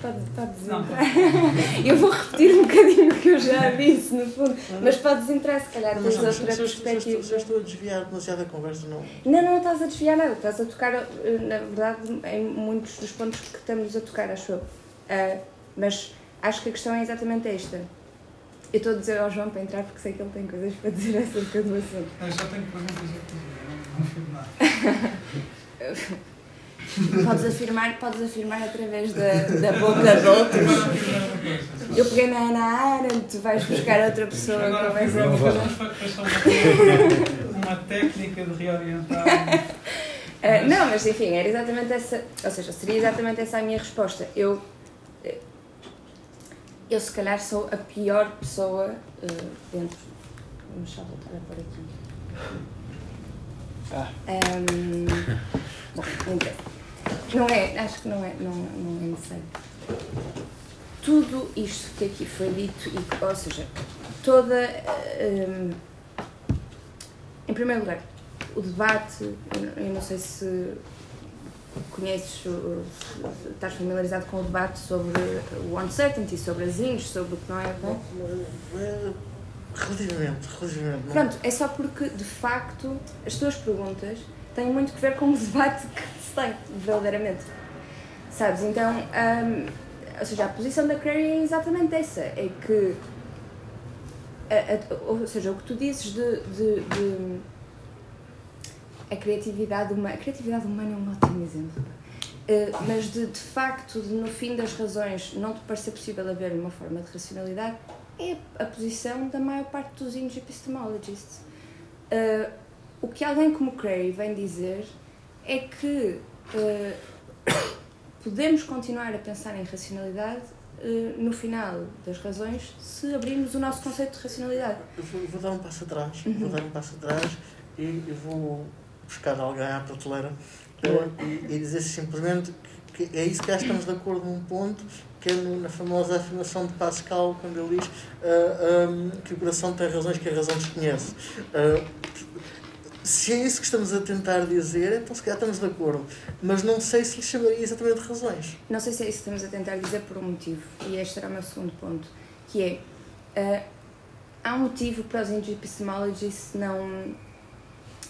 boa conversa. Pode, podes entrar. eu vou repetir um bocadinho o que eu já disse, no fundo. Mas podes entrar, se calhar, tens outra perspectiva. Eu estou a desviar demasiado a conversa, não. Não, não estás a desviar nada. Estás a tocar, eh, na verdade, em muitos dos pontos que estamos a tocar, acho eu. Uh, mas acho que a questão é exatamente esta. Eu estou a dizer ao João para entrar porque sei que ele tem coisas para dizer acerca do assunto. Eu só tenho perguntas a fazer, não afirmo podes afirmar, podes afirmar através da, da boca de outros. Eu peguei na Ana Arendt, tu vais buscar outra pessoa Agora, com essa uma, uma técnica de reorientar. Uh, não, mas enfim, era exatamente essa, ou seja, seria exatamente essa a minha resposta. Eu eu se calhar sou a pior pessoa uh, dentro. Vamos só voltar a pôr aqui. Ah. Um, bom, não é, acho que não é, não, não é necessário. Tudo isto que aqui foi dito, e, ou seja, toda. Um, em primeiro lugar, o debate, eu não sei se conheces, estás familiarizado com o debate sobre o uncertainty, sobre as INs, sobre o que não é bom. É, Relativamente, relativamente. não- Pronto, é só porque, de facto, as tuas perguntas têm muito que ver com o debate que se tem, verdadeiramente. Sabes? Então, hum, ou seja, a posição da Crary é exatamente essa: é que, a- a- ou seja, o que tu dizes de. de- de- a criatividade humana. A criatividade humana é um ótimo exemplo. Uh, mas de, de facto, de, no fim das razões, não te parecer possível haver uma forma de racionalidade, é a posição da maior parte dos indies epistemologists. Uh, o que alguém como Cray vem dizer é que uh, podemos continuar a pensar em racionalidade uh, no final das razões se abrirmos o nosso conceito de racionalidade. Eu vou, eu vou dar um passo atrás, Uhum. vou dar um passo atrás e vou buscar alguém à prateleira eh, e, e dizer simplesmente que, que é isso que já estamos de acordo num ponto, que é na famosa afirmação de Pascal, quando ele diz ah, ahm, que o coração tem razões que a razão desconhece. Se é isso que estamos a tentar dizer, então se calhar estamos de acordo. Mas não sei se lhe chamaria exatamente razões. Não sei se é isso que estamos a tentar dizer por um motivo, e este era o meu segundo ponto, que é, ah, há um motivo para os epistemologists não,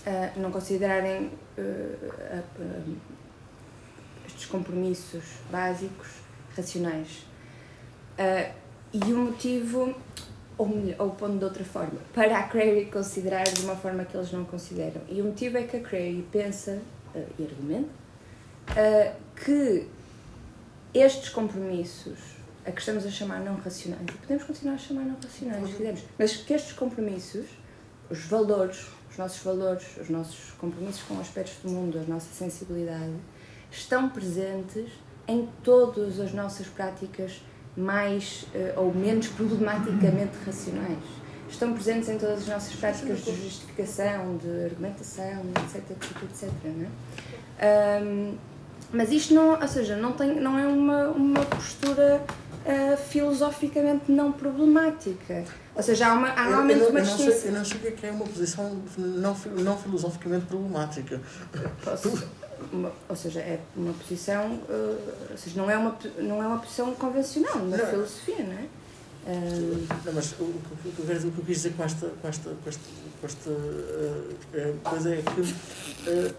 ah, não considerarem a- estes compromissos básicos racionais. E o motivo, ou, ou pondo de outra forma, para a Crary considerar de uma forma que eles não consideram. E o motivo é que a Crary pensa ah, e argumenta ah, que estes compromissos, a que estamos a chamar não racionais, e podemos continuar a chamar não racionais, se quisermos, mas que estes compromissos, os valores, os nossos valores, os nossos compromissos com aspectos do mundo, a nossa sensibilidade, estão presentes em todas as nossas práticas mais eh, ou menos problematicamente racionais. Estão presentes em todas as nossas práticas de justificação, de argumentação, etc, etc, etc. Não é? Mas isto não, ou seja, não, tem, não é uma, uma postura ah, filosoficamente não problemática. Ou seja, há, uma, há Eu- normalmente eu, uma eu, não sei, distinção. eu não sei o que é, é uma posição não, não filosoficamente problemática. Posso- uma- ou seja, é uma posição, ah, ou seja, não é uma, não é uma posição convencional na filosofia, não é? Ah, Não, mas o, o, que- o que eu quero dizer- o que eu quis dizer com esta, com esta, com esta, com esta eh, eh, coisa é que. eh,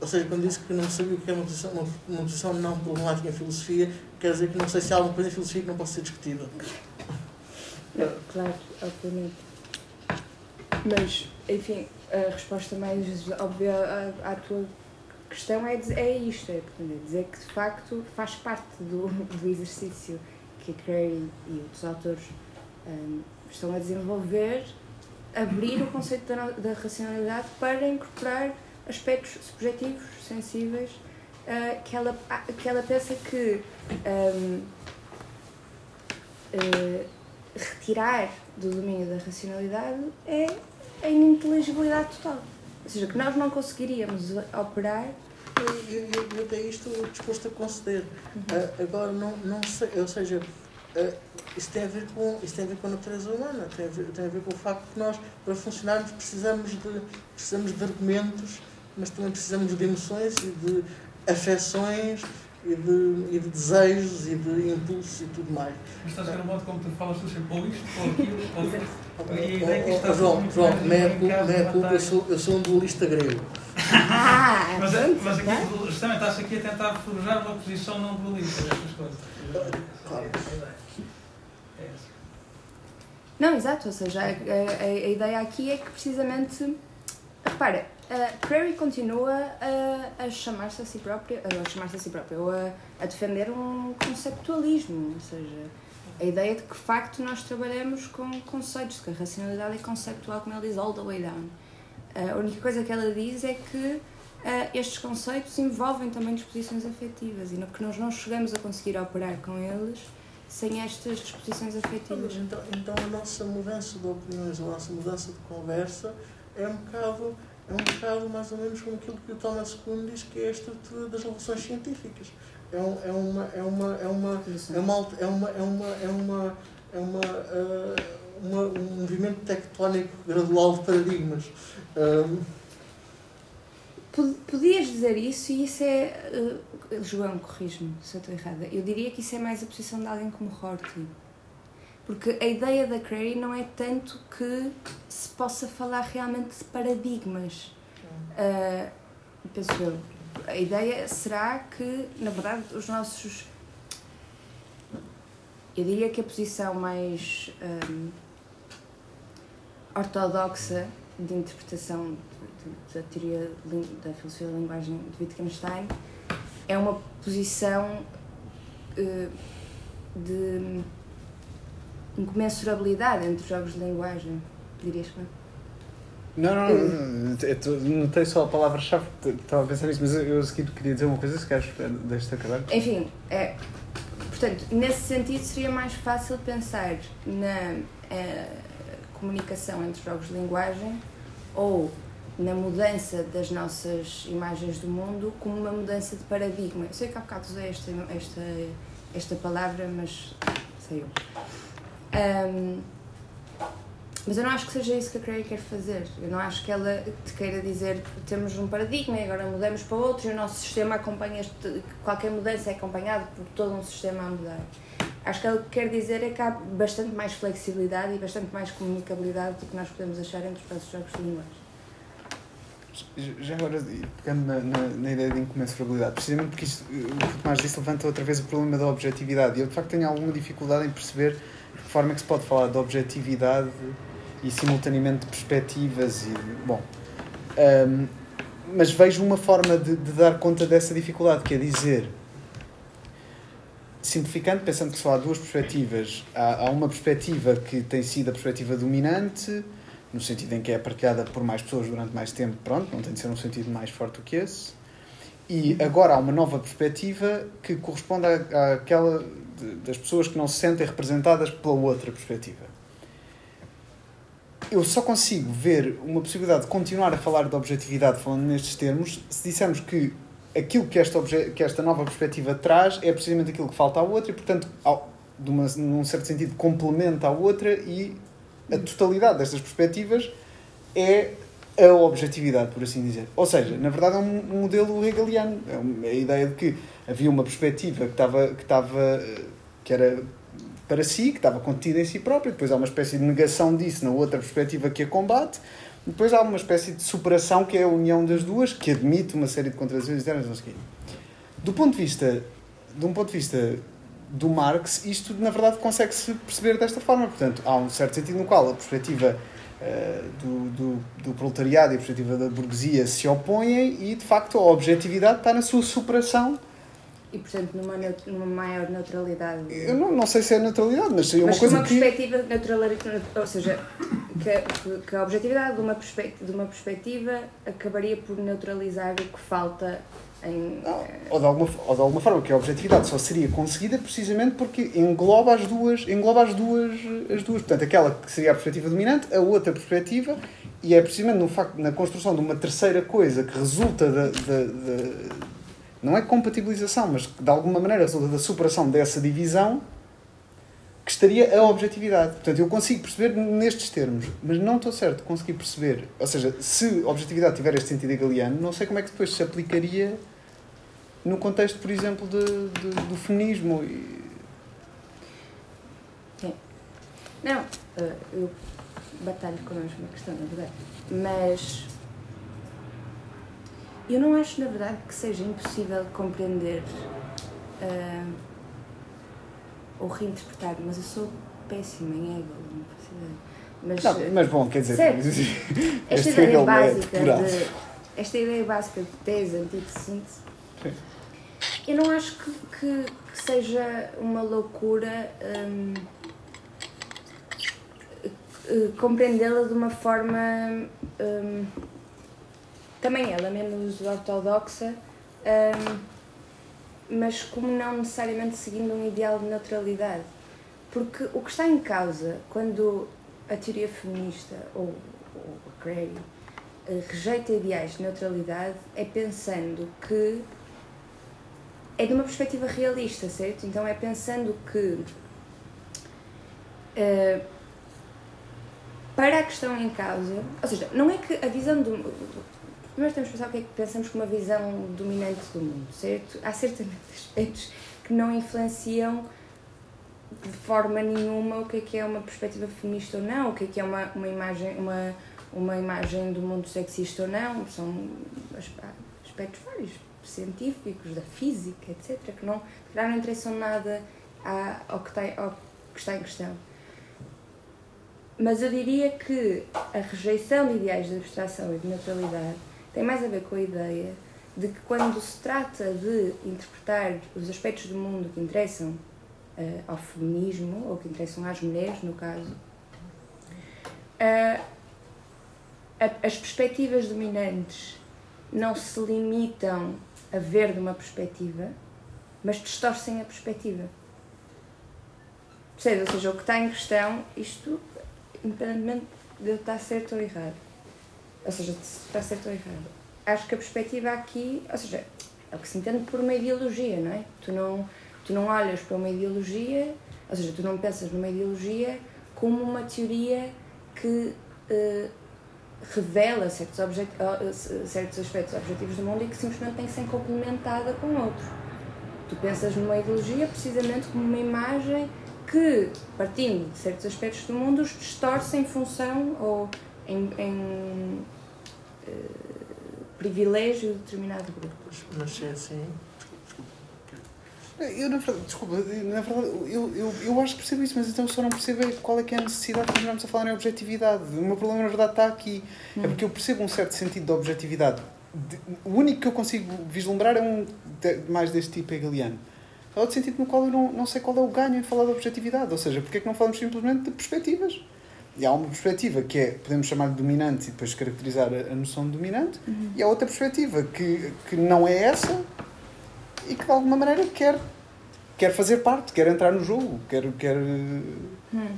ou seja, quando disse que não sabia o que era uma posição, uma, uma posição não problemática em filosofia, quer dizer que não sei se há alguma coisa em filosofia que não possa ser discutida. Não, claro, obviamente. Mas, enfim, a resposta mais óbvia à, à tua questão é, é isto, é, é dizer que de facto faz parte do, do exercício que a Crary e outros autores hum, estão a desenvolver, abrir o conceito da, da racionalidade para incorporar aspectos subjetivos, sensíveis, ah, que, ela, ah, que ela pensa que hum, eh, retirar do domínio da racionalidade é a ininteligibilidade total. Ou seja, que nós não conseguiríamos operar. E eu, eu, eu até isto disposto a conceder. Ah, agora, não, não sei, ou seja, ah, isso, tem a ver com, isso tem a ver com a natureza humana, tem a, ver, tem a ver com o facto que nós, para funcionarmos, precisamos de, precisamos de argumentos, mas também precisamos de emoções e de afecções e de, e de desejos e de impulsos e tudo mais. Mas estás a ver o modo como tu falas tu sempre ou isto, ou aquilo, ou oh, isto oh, João, João, bem meia em culpa, eu batalha. sou, eu sou um dualista grego. Ah, Mas, pronto, mas tá? aqui, justamente, estás aqui a tentar forjar uma posição não dualista destas coisas. Claro. É. É. Não, exato, ou seja, a, a- a ideia aqui é que precisamente. Repara, Prairie continua a, a chamar-se a si própria, a chamar-se a si própria, ou a, a defender um conceptualismo, ou seja, a ideia de que de facto nós trabalhamos com conceitos, que a racionalidade é conceptual, como ela diz, all the way down. A única coisa que ela diz é que ah, estes conceitos envolvem também disposições afetivas e no que nós não chegamos a conseguir operar com eles sem estas disposições afetivas. então, então a nossa mudança de opiniões, a nossa mudança de conversa é um bocado, é um bocado mais ou menos como aquilo que o Thomas Kuhn diz que é a estrutura das revoluções científicas. É, um, é uma é uma é uma é uma alt- é uma é uma é uma é uma, ah, uma- um movimento tectónico gradual de paradigmas. Pod- podias dizer isso e isso é. uh, João, corrijo-me se eu estou errada. Eu diria que isso é mais a posição de alguém como Horty. Porque a ideia da Crary não é tanto que se possa falar realmente de paradigmas. Uh, penso eu. A ideia será que, na verdade, os nossos. Eu diria que a posição mais um, ortodoxa de interpretação da teoria da filosofia da linguagem de Wittgenstein é uma posição eh, de incomensurabilidade entre os jogos de linguagem, dirias que não? Não, não, não, tô- notei só a palavra-chave, estava a pensar nisso, mas eu, eu a seguir queria dizer uma coisa, se queres, eh, deixa-te acabar. Enfim, é, portanto, nesse sentido seria mais fácil pensar na eh, comunicação entre jogos de linguagem ou na mudança das nossas imagens do mundo como uma mudança de paradigma. Eu sei que há bocado usei esta, esta, esta palavra, mas saiu. Ahm, mas eu não acho que seja isso que a Crary quer fazer. Eu não acho que ela te queira dizer que temos um paradigma e agora mudamos para outro e o nosso sistema acompanha, este, qualquer mudança é acompanhada por todo um sistema a mudar. Acho que ela que quer dizer é que há bastante mais flexibilidade e bastante mais comunicabilidade do que nós podemos achar entre os nossos jogos de. Já agora, pegando na, na, na ideia de incomensurabilidade, precisamente porque isto, o que Tomás disse levanta outra vez o problema da objetividade. E eu, de facto, tenho alguma dificuldade em perceber que forma é que se pode falar de objetividade e, simultaneamente, de perspectivas e... Bom, ahm, mas vejo uma forma de, de dar conta dessa dificuldade, que é dizer... Simplificando, pensando que só há duas perspectivas. Há, há uma perspectiva que tem sido a perspectiva dominante, no sentido em que é partilhada por mais pessoas durante mais tempo, pronto, não tem de ser um sentido mais forte do que esse. E agora há uma nova perspectiva que corresponde à, àquela de- das pessoas que não se sentem representadas pela outra perspectiva. Eu só consigo ver uma possibilidade de continuar a falar de objetividade falando nestes termos se dissermos que aquilo que esta, que esta nova perspectiva traz é precisamente aquilo que falta à outra e, portanto, ao, de uma, num certo sentido, complementa a outra e a totalidade destas perspectivas é a objetividade, por assim dizer. Ou seja, na verdade é um modelo hegeliano. É um- a ideia de que havia uma perspectiva que estava, que estava eh, que era para si, que estava contida em si própria, depois há uma espécie de negação disso na outra perspectiva que a combate, depois há uma espécie de superação que é a união das duas, que admite uma série de contradições internas, não sei. Do ponto de vista, de um ponto de vista do Marx, isto na verdade consegue-se perceber desta forma. Portanto, há um certo sentido no qual a perspectiva do, do, do proletariado e a perspectiva da burguesia se opõem e, de facto, a objetividade está na sua superação. E, portanto, numa, numa maior neutralidade. Eu não, não sei se é neutralidade, mas seria uma Mas coisa uma que... perspectiva neutralidade, ou seja, que, que- a objetividade de uma, de uma perspectiva acabaria por neutralizar o que falta em. Não, eh, ou, de alguma, ou de alguma forma, que a objetividade só seria conseguida precisamente porque engloba as duas, engloba as duas, as duas. Portanto, aquela que seria a perspectiva dominante, a outra perspectiva, e é precisamente no facto, na construção de uma terceira coisa que resulta da- não é compatibilização, mas que de alguma maneira resulta da superação dessa divisão que estaria a objetividade. Portanto, eu consigo perceber nestes termos, mas não estou certo de conseguir perceber. Ou seja, se objetividade tiver este sentido hegeliano, não sei como é que depois se aplicaria no contexto, por exemplo, de, de- do feminismo. Não, eh, eu batalho com a mesma questão, na verdade. Mas eu não acho, na verdade, que seja impossível compreender eh, ou reinterpretar, mas eu sou péssima em Hegel, não faço ideia. Mas, Não, eh, mas bom, quer dizer, Certo. esta ideia é básica depurado. de esta ideia básica de tese, antítese, Sim. eu não acho que, que, que seja uma loucura hum, eh, compreendê-la de uma forma hum, também ela menos ortodoxa hum, mas como não necessariamente seguindo um ideal de neutralidade porque o que está em causa quando a teoria feminista ou, ou a Gray eh, rejeita ideais de neutralidade é pensando que é de uma perspectiva realista, certo? Então é pensando que eh, para a questão em causa, ou seja, não é que a visão do. Primeiro temos que pensar o que é que pensamos com uma visão dominante do mundo, certo? Há certamente aspectos que não influenciam de forma nenhuma o que é que é uma perspectiva feminista ou não, o que é que é uma, uma imagem uma, uma imagem do mundo sexista ou não, são aspectos vários, científicos, da física, etc., que não, que não interessam nada ao, que ao que está em questão. Mas eu diria que a rejeição de ideais de abstração e de naturalidade tem mais a ver com a ideia de que quando se trata de interpretar os aspectos do mundo que interessam uh, ao feminismo, ou que interessam às mulheres, no caso, uh, as perspectivas dominantes não se limitam a ver de uma perspectiva, mas distorcem a perspectiva. Ou seja, o que está em questão, isto independentemente de estar certo ou errado. Ou seja, se está certo ou errado. Acho que a perspectiva aqui, ou seja, é o que se entende por uma ideologia, não é? Tu não, tu não olhas para uma ideologia, ou seja, tu não pensas numa ideologia como uma teoria que uh, revela certos, uh, certos aspectos objetivos do mundo e que simplesmente tem que ser complementada com outro. Tu pensas numa ideologia precisamente como uma imagem que, partindo de certos aspectos do mundo, os distorce em função ou em, em uh, privilégio de determinado grupo. Mas é assim. Eu, na verdade, desculpa, na verdade, eu, eu, eu acho que percebo isso, mas então só não percebo qual é que é a necessidade de continuarmos a falar em objetividade. O meu problema, na verdade, está aqui. Hum. É porque eu percebo um certo sentido de objetividade. O único que eu consigo vislumbrar é um mais deste tipo hegeliano Há outro sentido no qual eu não, não sei qual é o ganho em falar de objetividade. Ou seja, porque é que não falamos simplesmente de perspectivas? E há uma perspectiva que é, podemos chamar de dominante e depois caracterizar a, a noção de dominante, uhum. e há outra perspectiva que, que não é essa e que de alguma maneira quer, quer fazer parte, quer entrar no jogo, quer. quer... Hum.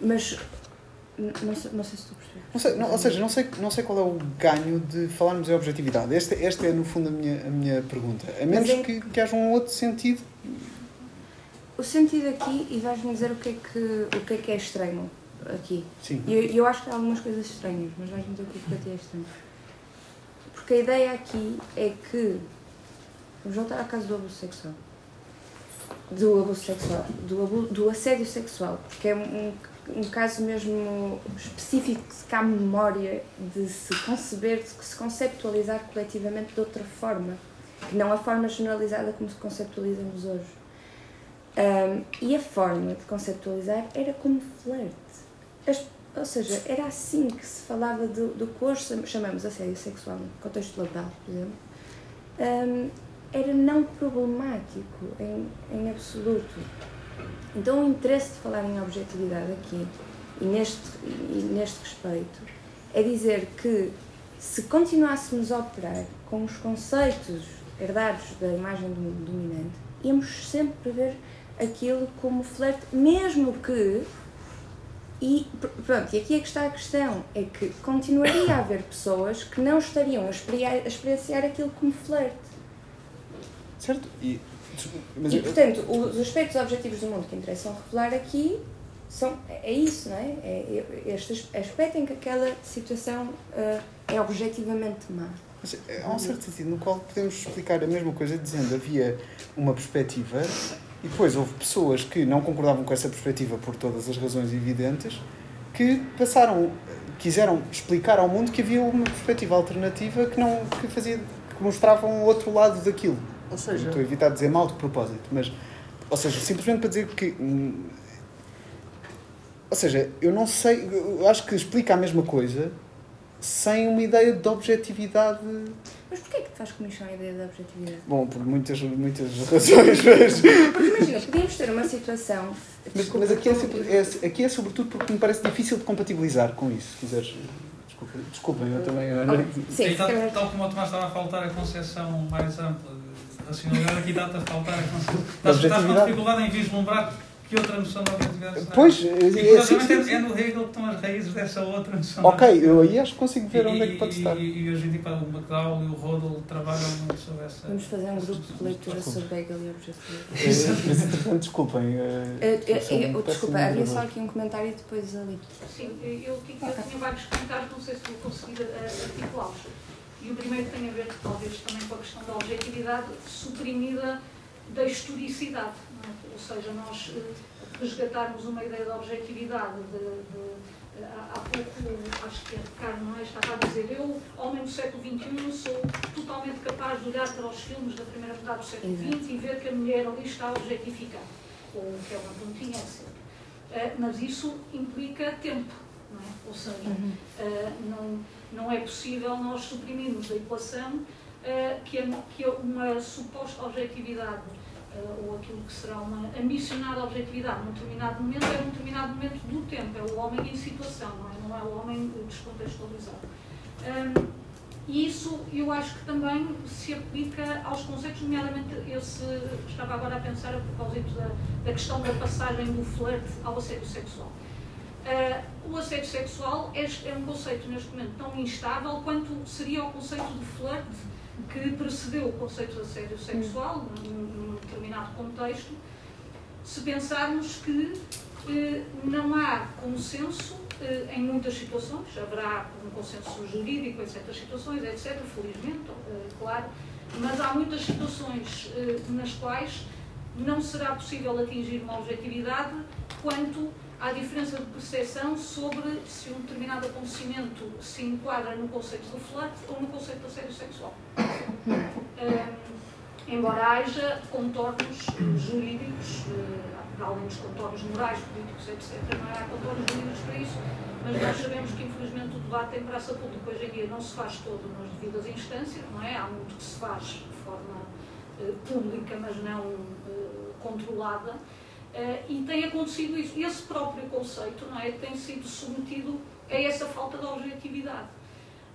Mas não sei, não sei se tu não sei, não, ou seja, não sei, não sei qual é o ganho de falarmos em objetividade. Esta, esta é, no fundo, a minha, a minha pergunta. A menos é... que, que haja um outro sentido. O sentido aqui, e vais-me dizer o que, é que, o que é que é estranho aqui. Sim. Eu, eu acho que há algumas coisas estranhas, mas vais-me dizer o que é que para ti é estranho. Porque a ideia aqui é que. Vamos voltar à casa do abuso sexual. Do abuso sexual. Do, abuso, do assédio sexual. Porque é um um caso mesmo específico que há memória de se conceber, de se conceptualizar coletivamente de outra forma, que não a forma generalizada como se conceptualizamos hoje. Um, e a forma de conceptualizar era como flerte. Ou seja, era assim que se falava do, do que chamamos assédio sexual, no contexto laboral, por exemplo. Um, era não problemático em, em absoluto. Então, o interesse de falar em objetividade aqui e neste, e neste respeito é dizer que se continuássemos a operar com os conceitos herdados da imagem do dominante, íamos sempre ver aquilo como flerte, mesmo que. E pronto, e aqui é que está a questão: é que continuaria a haver pessoas que não estariam a experienciar aquilo como flerte. Certo? E e, eu... portanto, os aspectos objetivos do mundo que interessam revelar aqui são, é isso, não é? É este aspecto em que aquela situação uh, é objetivamente má. Mas eh, há um certo sentido no qual podemos explicar a mesma coisa dizendo havia uma perspectiva e depois houve pessoas que não concordavam com essa perspectiva por todas as razões evidentes que passaram, quiseram explicar ao mundo que havia uma perspectiva alternativa que não que fazia que mostrava um outro lado daquilo. Ou seja, estou a evitar dizer mal de propósito, mas ou seja, simplesmente para dizer que hum, ou seja, eu não sei, eu acho que explica a mesma coisa sem uma ideia de objetividade. Mas porquê é que tu faz comissão a ideia de objetividade? Bom, por muitas, muitas razões, mas. Porque imagina, podíamos ter uma situação. Mas, mas aqui, é, é, aqui é sobretudo porque me parece difícil de compatibilizar com isso, se quiseres. Desculpem, eu também. Sim, tal, tal como o Tomás estava a faltar a concepção mais ampla racionalidade aqui dá-te a faltar a Estás, estás com dificuldade em vislumbrar que outra noção da será? Pois, E, é, é, sim, sim, é, sim. no Hegel que estão as raízes dessa outra noção. Ok, eu aí acho que consigo ver E- onde é que pode e- estar. E, e hoje em dia o McDowell e o Rodel trabalham muito sobre essa. Vamos fazer um grupo de leitura sobre Hegel e objetividade. Desculpem. Desculpa, havia só aqui um comentário e depois ali. Sim, eu, tinha- eu tinha vários comentários, não sei se vou conseguir eh, articulá-los. E o primeiro tem a ver, talvez, também com a questão da objetividade suprimida da historicidade. É? Seja, nós eh, resgatarmos uma ideia da objetividade. De, de- há pouco, acho que é Ricardo não é? estava a dizer, eu, homem do século XXI, sou totalmente capaz de olhar para os filmes da primeira metade do século XX e ver que a mulher ali está a objetificar. Ou que é uma pontinha, etc. Eh, mas isso implica tempo, não é? Ou seja, eh, não, não é possível nós suprimirmos da equação que, a- que uma suposta objetividade eh, ou aquilo que será uma ambicionada objetividade num determinado momento é num determinado momento do tempo, é o homem em situação, não é, não é o homem descontextualizado. Ahm, e isso eu acho que também se aplica aos conceitos, nomeadamente esse, estava agora a pensar a propósito da, da questão da passagem do flerte ao assédio sexual. Ah, o assédio sexual é, é um conceito neste momento tão instável quanto seria o conceito de flerte que precedeu o conceito de assédio sexual, num, num determinado contexto, se pensarmos que eh, não há consenso eh, em muitas situações, haverá um consenso jurídico em certas situações, etc., felizmente, eh, claro, mas há muitas situações eh, nas quais não será possível atingir uma objetividade quanto à diferença de percepção sobre se um determinado acontecimento se enquadra no conceito do flerte ou no conceito de assédio sexual. Hum, embora haja contornos jurídicos, para além dos contornos morais, políticos, etc., não há contornos jurídicos para isso, mas nós sabemos que infelizmente o debate em praça pública hoje em dia não se faz todo nas devidas instâncias, não é? Há muito que se faz de forma eh, pública, mas não eh, controlada. Eh, e tem acontecido isso. Esse próprio conceito não é, tem sido submetido a essa falta de objetividade.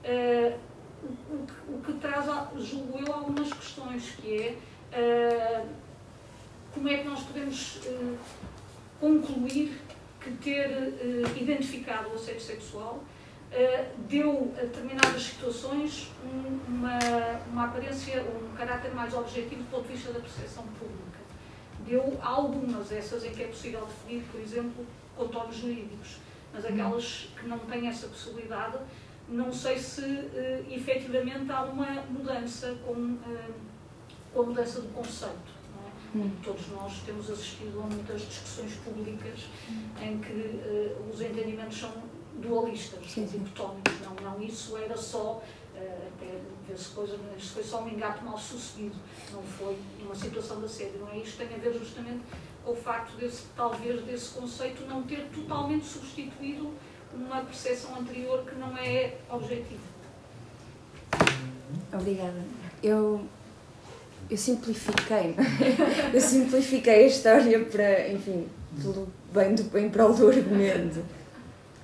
Eh, o, que, o que traz, julgo eu, algumas questões, que é eh, como é que nós podemos concluir que ter identificado o assédio sexual deu a determinadas situações um- uma, uma aparência, um caráter mais objetivo do ponto de vista da percepção pública. Deu algumas, essas em que é possível definir, por exemplo, contornos jurídicos, mas aquelas que não têm essa possibilidade, não sei se eh, efetivamente há uma mudança com, eh, com a mudança do conceito. é? Todos nós temos assistido a muitas discussões públicas em que eh, os entendimentos são dualistas, Sim, sim. dicotómicos. Não, não, isso era só, até vê-se coisa, mas isso foi só um engate mal sucedido, não foi uma situação de assédio, não é? Isto tem a ver justamente com o facto desse, talvez, desse conceito não ter totalmente substituído uma percepção anterior que não é objetiva. Obrigada. Eu, eu simplifiquei, eu simplifiquei a história para, enfim, pelo bem do bem para o do argumento.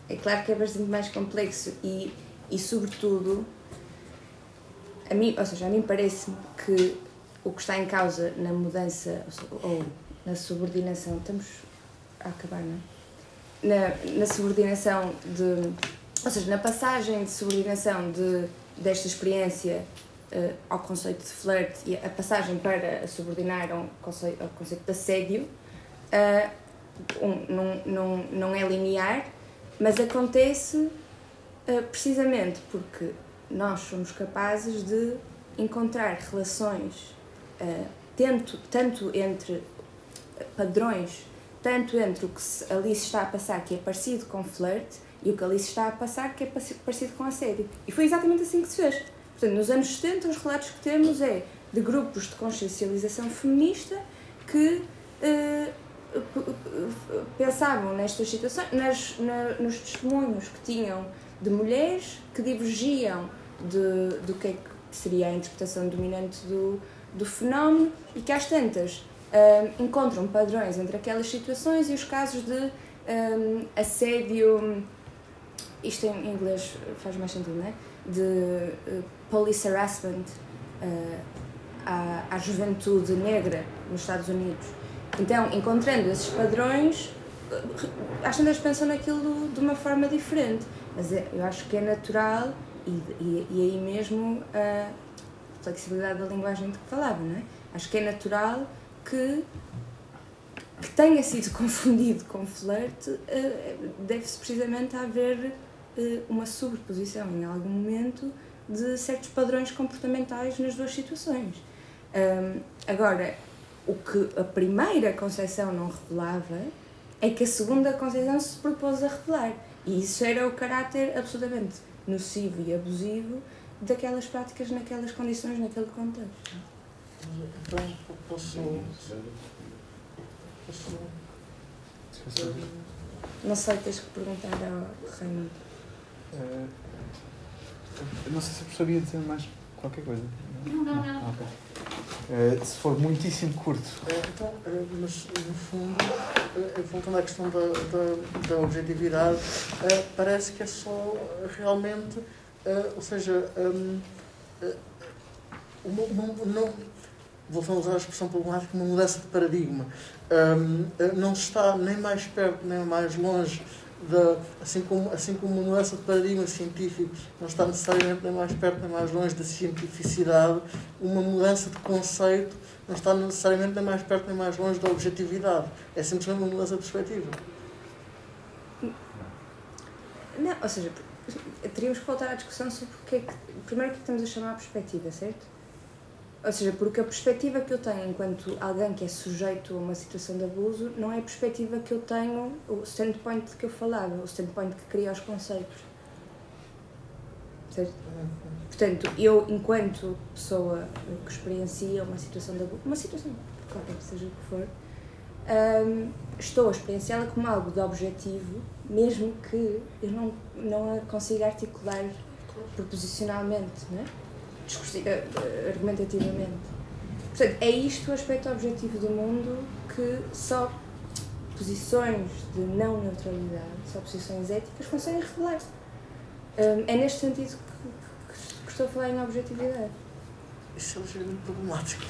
É claro que é bastante mais complexo e, e sobretudo, a mim, ou seja, a mim parece-me que o que está em causa na mudança ou na subordinação, estamos a acabar, não é? Na, na subordinação de, ou seja, na passagem de subordinação de, desta experiência eh, ao conceito de flirt e a passagem para subordinar ao conceito, ao conceito de assédio eh, um, não, não, não é linear, mas acontece eh, precisamente porque nós somos capazes de encontrar relações eh, tanto, tanto entre padrões, tanto entre o que ali se está a passar, que é parecido com flirt, e o que ali se está a passar, que é parecido com assédio. E foi exatamente assim que se fez. Portanto, nos anos 70, os relatos que temos é de grupos de consciencialização feminista que p- pensavam nestas situações, nas, na- nos testemunhos que tinham de mulheres que divergiam de, do que é que seria a interpretação dominante do, do fenómeno e que às tantas ah, encontram padrões entre aquelas situações e os casos de ah, assédio, isto em inglês faz mais sentido, não é? De ah, police harassment ah, à, à juventude negra nos Estados Unidos Então, encontrando esses padrões, às vezes pensam naquilo de uma forma diferente. Mas é, eu acho que é natural e, e, aí mesmo a flexibilidade da linguagem de que falava, não é? Acho que é natural que, que tenha sido confundido com flerte, eh, deve-se precisamente haver eh, uma sobreposição em algum momento de certos padrões comportamentais nas duas situações. agora, o que a primeira concepção não revelava é que a segunda concepção se propôs a revelar. E isso era o caráter absolutamente nocivo e abusivo daquelas práticas naquelas condições, naquele contexto. Então, posso. Posso. Não sei, tens que perguntar ao Raimundo. Uh, não sei se a professora ia dizer mais qualquer coisa. Não, não, não. Okay. Uh, se for muitíssimo curto. Uh, então, mas no fundo, voltando à questão da, da, da objetividade, parece que é só realmente, ou seja, um, uma, uma, não, voltando a usar a expressão problemática, uma mudança de paradigma. Um, não se está nem mais perto nem mais longe da, assim, como, assim como mudança de paradigma científico não está necessariamente nem mais perto nem mais longe da cientificidade, uma mudança de conceito não está necessariamente nem mais perto nem mais longe da objetividade. É simplesmente uma mudança de perspectiva. Não, ou seja, teríamos que voltar à discussão sobre o que é que, primeiro o que estamos a chamar a perspectiva, certo? Ou seja, porque a perspectiva que eu tenho enquanto alguém que é sujeito a uma situação de abuso não é a perspectiva que eu tenho, o standpoint que eu falava, o standpoint que cria os conceitos. Certo? Portanto, eu, enquanto pessoa que experiencia uma situação de abuso, uma situação, qualquer que seja o que for, um, estou a experienciá-la como algo de objetivo, mesmo que eu não, não a consiga articular proposicionalmente, não é? Eh, eh, argumentativamente. Portanto, é isto o aspecto objetivo do mundo que só posições de não neutralidade, só posições éticas conseguem revelar. Um, é neste sentido que, que, que, estou a falar em objetividade. Isso é ligeiramente problemático.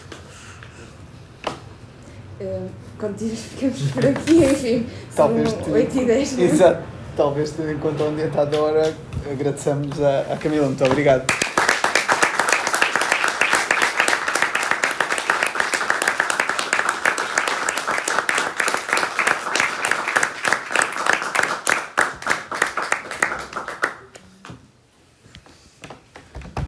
Um, quando ficamos por aqui, enfim, Talvez são 8 e 10. Exato. Talvez, tendo em conta onde está a hora, agradeçamos à Camila. Muito obrigado.